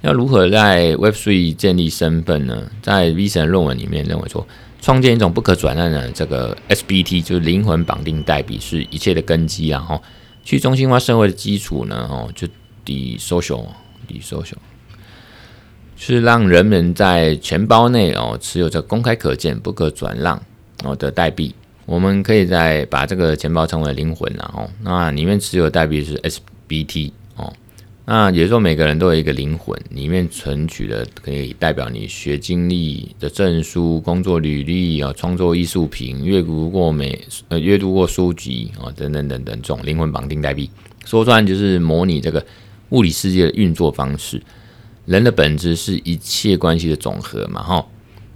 S1: 要如何在 Web3 建立身份呢？在 V 神论文里面认为说，创建一种不可转让的这个 SBT，就是灵魂绑定代币，是一切的根基啊！哈，去中心化社会的基础呢，哦，就 Desocial，Desocial，是让人们在钱包内哦持有着公开可见、不可转让哦的代币。我们可以再把这个钱包称为灵魂，然后那里面持有代币是 SBT 哦，那也就是说每个人都有一个灵魂，里面存取的可以代表你学经历的证书、工作履历啊、创作艺术品、阅读过美呃阅读过书籍啊等等等等这种灵魂绑定代币，说穿就是模拟这个物理世界的运作方式。人的本质是一切关系的总和嘛，哈，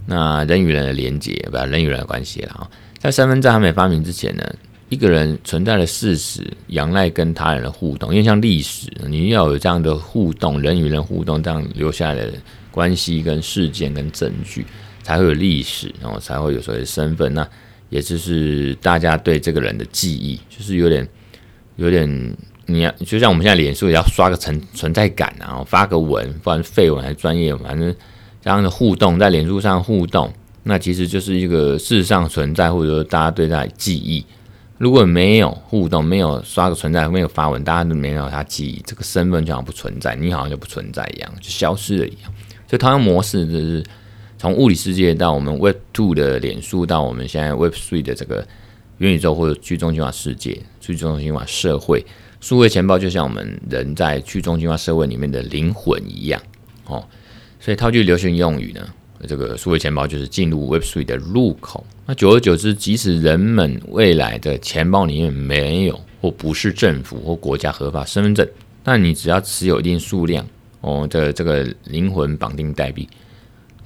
S1: 那人与人的连接，不，人与人的关系了哈。在身份证还没发明之前呢，一个人存在的事实仰赖跟他人的互动，因为像历史，你要有这样的互动，人与人互动这样留下来的关系跟事件跟证据，才会有历史，然后才会有所谓的身份。那也就是大家对这个人的记忆，就是有点有点，你要就像我们现在脸书也要刷个存存在感，然后发个文，不管废文还是专业文，反正这样的互动在脸书上互动。那其实就是一个事实上存在，或者说大家对他的记忆。如果没有互动，没有刷个存在，没有发文，大家都没有他记忆，这个身份就好像不存在，你好像就不存在一样，就消失了一样。所以同样模式就是从物理世界到我们 Web Two 的脸书，到我们现在 Web Three 的这个元宇宙或者去中心化世界、去中心化社会，数位钱包就像我们人在去中心化社会里面的灵魂一样哦。所以套句流行用语呢。这个数位钱包就是进入 Web3 的入口。那久而久之，即使人们未来的钱包里面没有或不是政府或国家合法身份证，但你只要持有一定数量哦的这个灵魂绑定代币，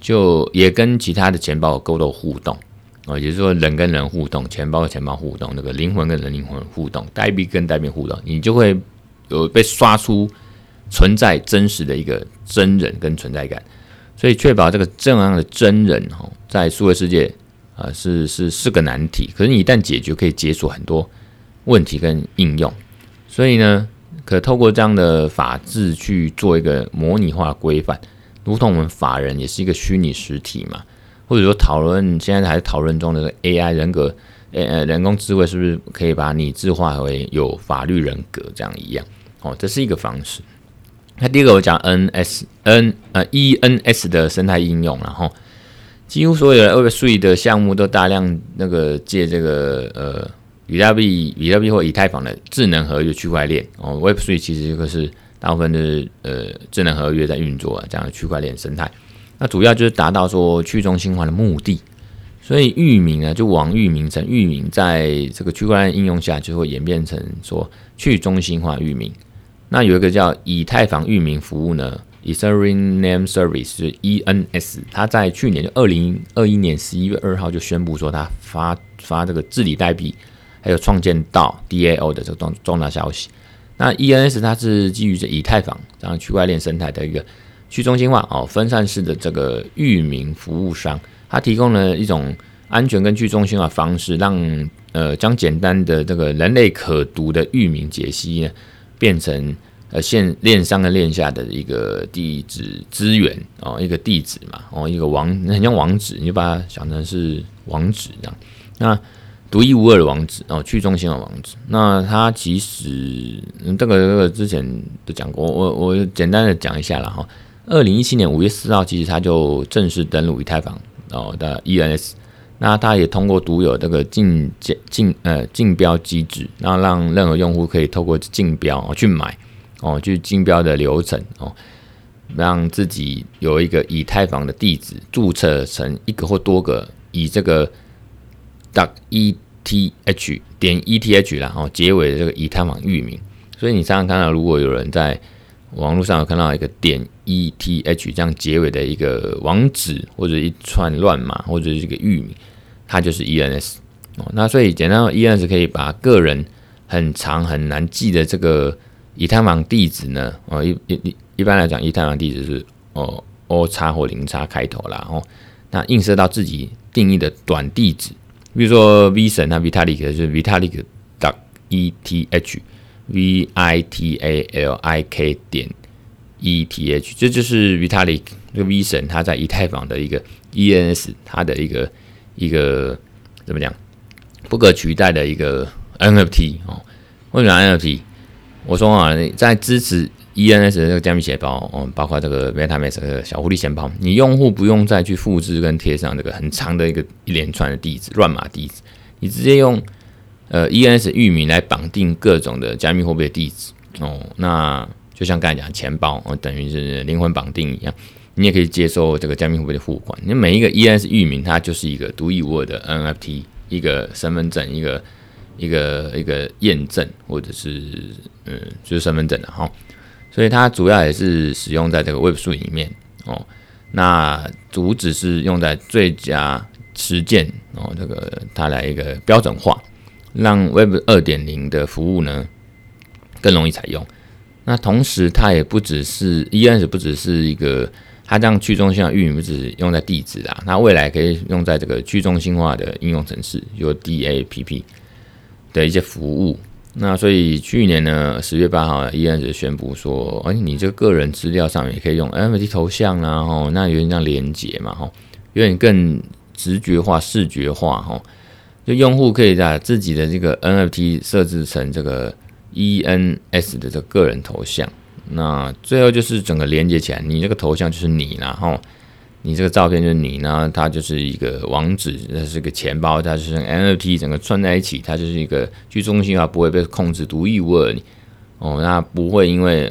S1: 就也跟其他的钱包有沟通互动哦，也就是说人跟人互动，钱包和钱包互动，那个灵魂跟人灵魂互动，代币跟代币互动，你就会有被刷出存在真实的一个真人跟存在感。所以，确保这个这样的真人哈，在数位世界啊、是是是个难题。可是，你一旦解决，可以解锁很多问题跟应用。所以呢，可透过这样的法制去做一个模拟化规范，如同我们法人也是一个虚拟实体嘛，或者说讨论现在还是讨论中的 AI 人格，呃，人工智慧是不是可以把拟制化为有法律人格这样一样？哦，这是一个方式。那第一个我讲 NS N 呃 ENS 的生态应用，然后几乎所有的 Web3 的项目都大量那个借这个呃。比特币、比特币或以太坊的智能合约区块链哦，Web3 其实这个是大部分的呃智能合约在运作啊，这样的区块链生态。那主要就是达到说去中心化的目的，所以域名呢，就网域名称，域名在这个区块链应用下就会演变成说去中心化域名。那有一个叫以太坊域名服务呢，Ethereum Name Service 是 ENS，它在去年就二零二一年十一月二号就宣布说它发发这个治理代币。还有创建到 DAO 的这个重重大消息。那 ENS 它是基于这以太坊这样区块链生态的一个去中心化哦分散式的这个域名服务商，它提供了一种安全跟去中心化方式，让呃将简单的这个人类可读的域名解析呢，变成呃线链上跟链下的一个地址资源哦，一个地址嘛哦，一个网很像网址，你就把它想成是网址这样。那独一无二的网址哦，去中心的网址。那它其实这个这个之前都讲过，我我简单的讲一下了哈。二零一七年五月四号，其实它就正式登录以太坊哦的 ENS。那它也通过独有这个竞竞呃竞标机制，那让任何用户可以透过竞标哦去买哦，去竞标的流程哦，让自己有一个以太坊的地址注册成一个或多个以这个。.eth 点 eth 然后结尾的这个以太坊域名，所以你常常看到，如果有人在网络上有看到一个点 eth 这样结尾的一个网址或者一串乱码或者是一个域名，它就是 ENS 哦。那所以简单说，ENS 可以把个人很长很难记的这个以太坊地址呢，哦一一一般来讲，以太坊地址是哦 O 叉或零叉开头啦，哦，那映射到自己定义的短地址。比如说 V 神，那 Vitalik 就是 Vitalik 点 eth，V I T A L I K 点 E T H，这就是 Vitalik 这个 V 神，他在以太坊的一个 ENS，它的一个一个怎么讲不可取代的一个 NFT 哦。为什么 NFT？我说啊，在支持。ENS 的这个加密钱包，嗯，包括这个 MetaMask 小狐狸钱包，你用户不用再去复制跟贴上这个很长的一个一连串的地址、乱码地址，你直接用呃 ENS 域名来绑定各种的加密货币的地址哦。那就像刚才讲钱包，哦，等于是灵魂绑定一样，你也可以接受这个加密货币的付款。你每一个 ENS 域名，它就是一个独一无二的 NFT，一个身份证，一个一个一个验证，或者是嗯，就是身份证的哈。所以它主要也是使用在这个 Web 数里面哦，那主旨是用在最佳实践哦，这个它来一个标准化，让 Web 二点零的服务呢更容易采用。那同时它也不只是 ENS，不只是一个它这样去中心化域名，不只是用在地址啊，那未来可以用在这个去中心化的应用程式，有 DAPP 的一些服务。那所以去年呢，十月八号，ENS 宣布说，哎，你这个个人资料上面也可以用 NFT 头像啊，吼，那有点像连接嘛，吼，有点更直觉化、视觉化，吼，就用户可以把自己的这个 NFT 设置成这个 ENS 的这个个人头像，那最后就是整个连接起来，你这个头像就是你，然后。你这个照片就是你呢，它就是一个网址，它是个钱包，它就是 NFT 整个串在一起，它就是一个去中心化，不会被控制，独一无二。哦，那不会因为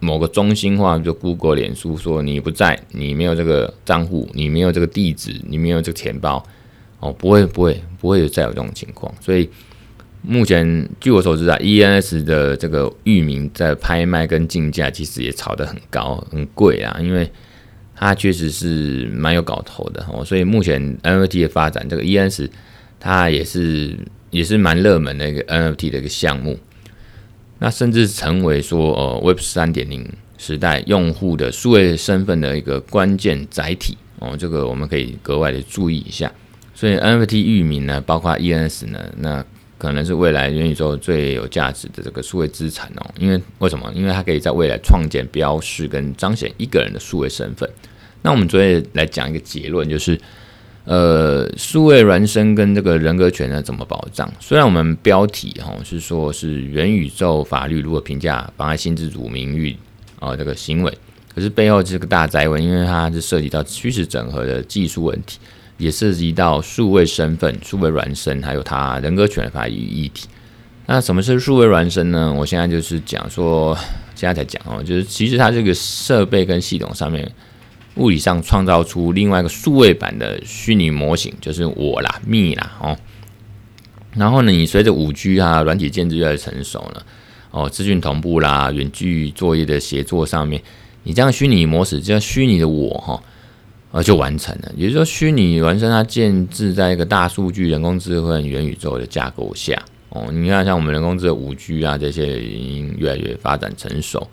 S1: 某个中心化，就 Google、脸书说你不在，你没有这个账户，你没有这个地址，你没有这个钱包，哦，不会，不会，不会有再有这种情况。所以目前据我所知啊，ENS 的这个域名在拍卖跟竞价其实也炒得很高，很贵啊，因为。它确实是蛮有搞头的哦，所以目前 NFT 的发展，这个 ENS 它也是也是蛮热门的一个 NFT 的一个项目，那甚至成为说呃 Web 三点零时代用户的数位身份的一个关键载体哦，这个我们可以格外的注意一下。所以 NFT 域名呢，包括 ENS 呢，那可能是未来元宇宙最有价值的这个数位资产哦。因为为什么？因为它可以在未来创建、标识跟彰显一个人的数位身份。那我们昨天来讲一个结论，就是呃，数位孪生跟这个人格权呢怎么保障？虽然我们标题哈是说是元宇宙法律如何评价妨碍新自主名誉啊这个行为，可是背后这个大灾问，因为它是涉及到虚实整合的技术问题。也涉及到数位身份、数位孪生，还有他人格权法律议题。那什么是数位孪生呢？我现在就是讲说，现在才讲哦，就是其实它这个设备跟系统上面，物理上创造出另外一个数位版的虚拟模型，就是我啦、me 啦哦。然后呢，你随着五 G 啊，软体建制越来越成熟了，哦，资讯同步啦，远距作业的协作上面，你这样虚拟模式，这样虚拟的我哈。呃，就完成了。也就是说，虚拟孪生它建置在一个大数据、人工智慧、元宇宙的架构下。哦，你看，像我们人工智能五 G 啊，这些已经越来越发展成熟。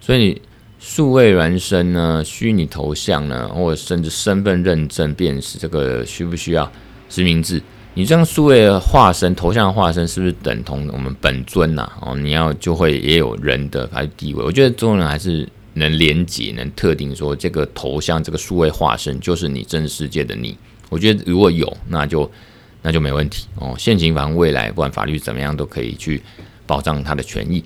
S1: 所以，数位孪生呢，虚拟头像呢，或者甚至身份认证辨识，这个需不需要实名制？你这样数位化身、头像化身，是不是等同我们本尊呐、啊？哦，你要就会也有人的法律地位。我觉得中国人还是。能连接，能特定说这个头像，这个数位化身就是你真世界的你。我觉得如果有，那就那就没问题哦。现行法未来不管法律怎么样，都可以去保障他的权益。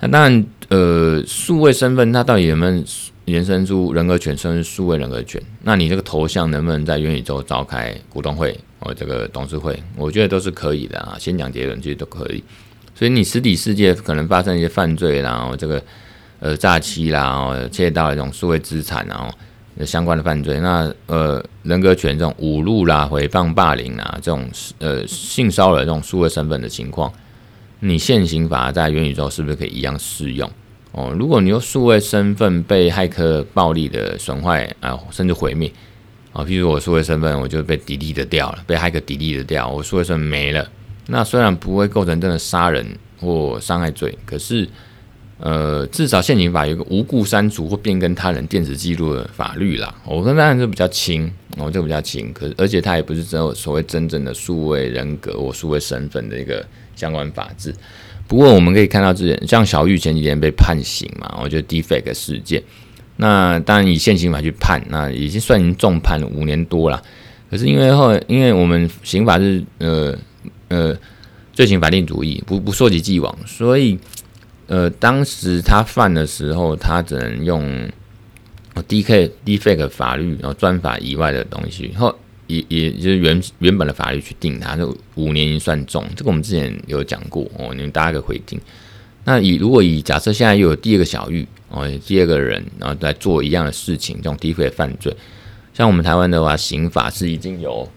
S1: 那当然，呃，数位身份它到底能不能延伸出人格权，甚至数位人格权？那你这个头像能不能在元宇宙召开股东会或这个董事会？我觉得都是可以的啊。先讲结论，其实都可以。所以你实体世界可能发生一些犯罪，然后这个。呃，诈欺啦，哦，窃盗这种数位资产，然后相关的犯罪，那呃，人格权这种侮辱啦、诽谤、霸凌啊，这种呃性骚扰这种数位身份的情况，你现行法在元宇宙是不是可以一样适用？哦，如果你用数位身份被骇客暴力的损坏啊，甚至毁灭啊，譬如我数位身份我就被 delete 掉了，被骇客 delete 掉，我数位身份没了，那虽然不会构成真的杀人或伤害罪，可是。呃，至少现行法有个无故删除或变更他人电子记录的法律啦。我看当然是比较轻，哦，这个比较轻，可是而且它也不是只有所谓真正的数位人格或数位身份的一个相关法制。不过我们可以看到，之前像小玉前几天被判刑嘛，我觉得 defect 事件，那当然以现行法去判，那已经算已经重判五年多了。可是因为后来，因为我们刑法是呃呃罪刑法定主义，不不溯及既往，所以。呃，当时他犯的时候，他只能用 D K Deepfake 法律，然后专法以外的东西，然后也也就是原原本的法律去定他，就五年已经算重。这个我们之前有讲过哦，你们大家可以回听。那以如果以假设现在又有第二个小玉哦，第二个人然后在做一样的事情，这种 Deepfake 犯罪，像我们台湾的话，刑法是已经有。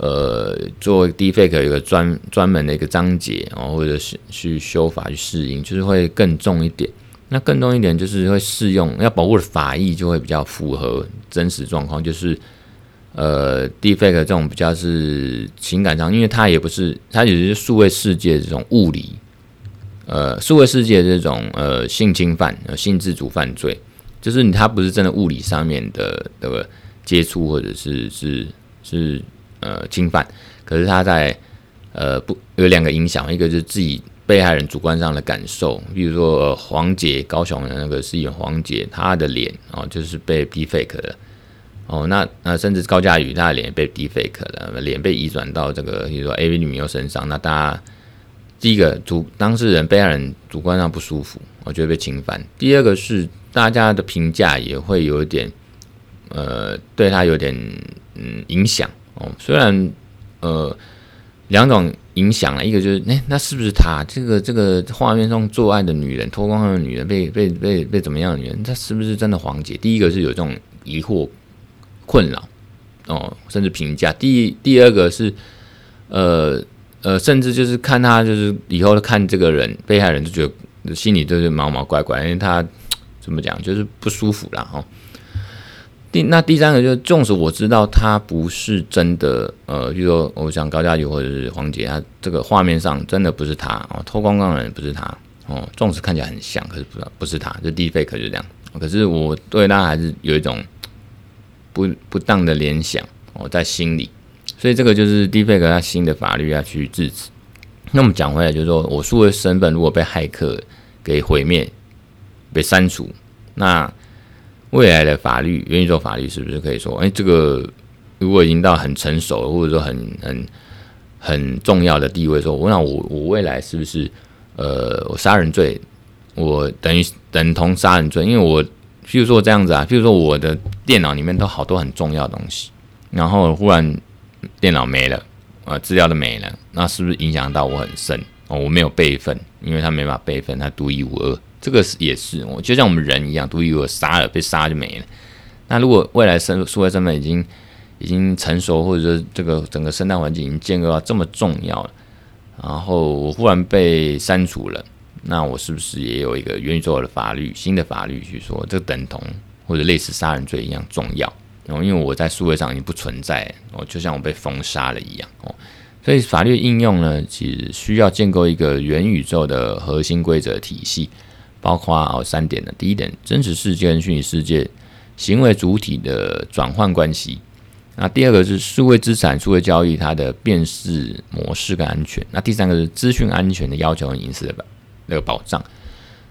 S1: 呃，做 Deepfake 有一个专专门的一个章节，然后或者是去修法去适应，就是会更重一点。那更重一点就是会适用，要保护的法益就会比较符合真实状况。就是呃，Deepfake 这种比较是情感上，因为它也不是，它也是数位世界这种物理，呃，数位世界这种呃性侵犯、呃性自主犯罪，就是它不是真的物理上面的这个接触或者是是是。呃，侵犯，可是他在呃不有两个影响，一个就是自己被害人主观上的感受，比如说、黄杰高雄的那个是演黄杰，他的脸哦就是被 Deepfake 的。哦，那那甚至高嘉宇他的脸被 Deepfake 了，脸被移转到这个比如说 AV 女优身上，那大家第一个主当事人被害人主观上不舒服，我觉得被侵犯；第二个是大家的评价也会有点呃对他有点嗯影响。哦，虽然呃两种影响了，一个就是，哎，那是不是他这个这个画面中做爱的女人，脱光的女人，被被被被怎么样的女人，她是不是真的黄姐？第一个是有这种疑惑、困扰，哦，甚至评价。第第二个是，呃呃，甚至就是看他，就是以后看这个人被害人就觉得心里就是毛毛怪怪，因为他怎么讲，就是不舒服了，哦。第那第三个就是，纵使我知道他不是真的，呃，比如说我想高嘉瑜或者是黄杰，他这个画面上真的不是他哦，脱光光的人不是他哦，纵使看起来很像，可是不不是他，就 Deepfake 就这样。可是我对他还是有一种不不当的联想哦，在心里，所以这个就是 Deepfake 他新的法律要去制止。那么讲回来，就是说我数位身份如果被骇客给毁灭、被删除，那未来的法律、元宇宙法律是不是可以说，哎，这个如果已经到很成熟，或者说很很很重要的地位，说，我那我我未来是不是呃，我杀人罪，我等于等同杀人罪？因为我譬如说这样子啊，譬如说我的电脑里面都好多很重要的东西，然后忽然电脑没了。呃，资料都没了，那是不是影响到我很深？哦，我没有备份，因为他没法备份，他独一无二。这个也是，我就像我们人一样，独一无二，杀了被杀就没了。那如果未来生数位身份已经已经成熟，或者说这个整个生态环境已经建构到这么重要了，然后我忽然被删除了，那我是不是也有一个元宇宙的法律，新的法律去说这等同或者类似杀人罪一样重要？然后，因为我在数位上已经不存在，哦，就像我被封杀了一样，哦，所以法律应用呢，其实需要建构一个元宇宙的核心规则体系，包括哦三点的，第一点，真实世界跟虚拟世界行为主体的转换关系，那第二个是数位资产、数位交易它的辨识模式跟安全，那第三个是资讯安全的要求和隐私的保那个保障。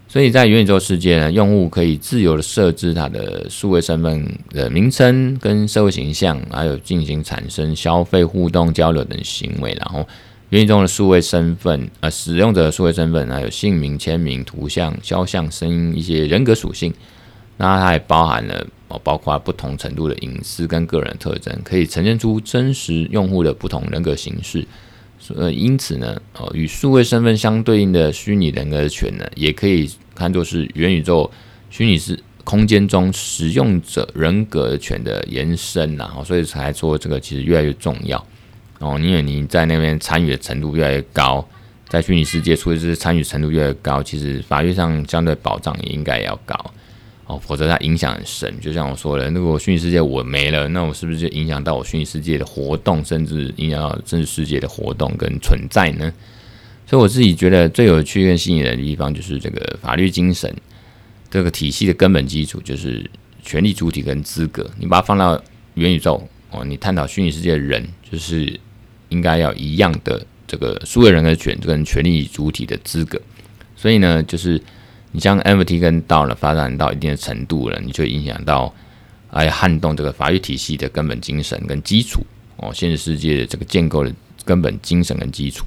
S1: 所以在元宇宙世界呢，用户可以自由的设置他的数位身份的名称跟社会形象，还有进行产生消费、互动、交流等行为。然后，元宇宙的数位身份，呃，使用者的数位身份还有姓名、签名、图像、肖像、声音一些人格属性。那它还包含了哦，包括不同程度的隐私跟个人特征，可以呈现出真实用户的不同人格形式。呃，因此呢，呃，与数位身份相对应的虚拟人格权呢，也可以看作是元宇宙虚拟是空间中使用者人格权的延伸，然后所以才说这个其实越来越重要哦，因为你在那边参与的程度越来越高，在虚拟世界，除了是参与程度越来越高，其实法律上相对保障也应该要高。哦，否则它影响很深。就像我说的，如果虚拟世界我没了，那我是不是就影响到我虚拟世界的活动，甚至影响到真实世界的活动跟存在呢？所以我自己觉得最有趣跟吸引人的地方，就是这个法律精神这个体系的根本基础，就是权利主体跟资格。你把它放到元宇宙哦，你探讨虚拟世界的人，就是应该要一样的这个数位人格权跟权利主体的资格。所以呢，就是。你像 NFT 跟到了发展到一定的程度了，你就影响到来撼动这个法律体系的根本精神跟基础哦，现实世界的这个建构的根本精神跟基础。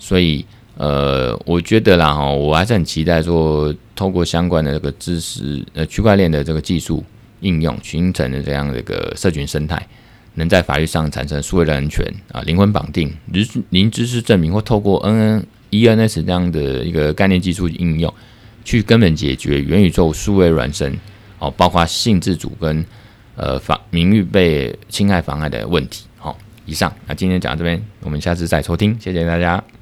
S1: 所以呃，我觉得啦哈，我还是很期待说，透过相关的这个知识呃区块链的这个技术应用，形成的这样的一个社群生态，能在法律上产生数位人权啊，灵魂绑定、零知识证明，或透过 N N E N S 这样的一个概念技术应用。去根本解决元宇宙数位孪生哦，包括性自主跟呃防名誉被侵害妨碍的问题。好，以上，那今天讲到这边，我们下次再收听，谢谢大家。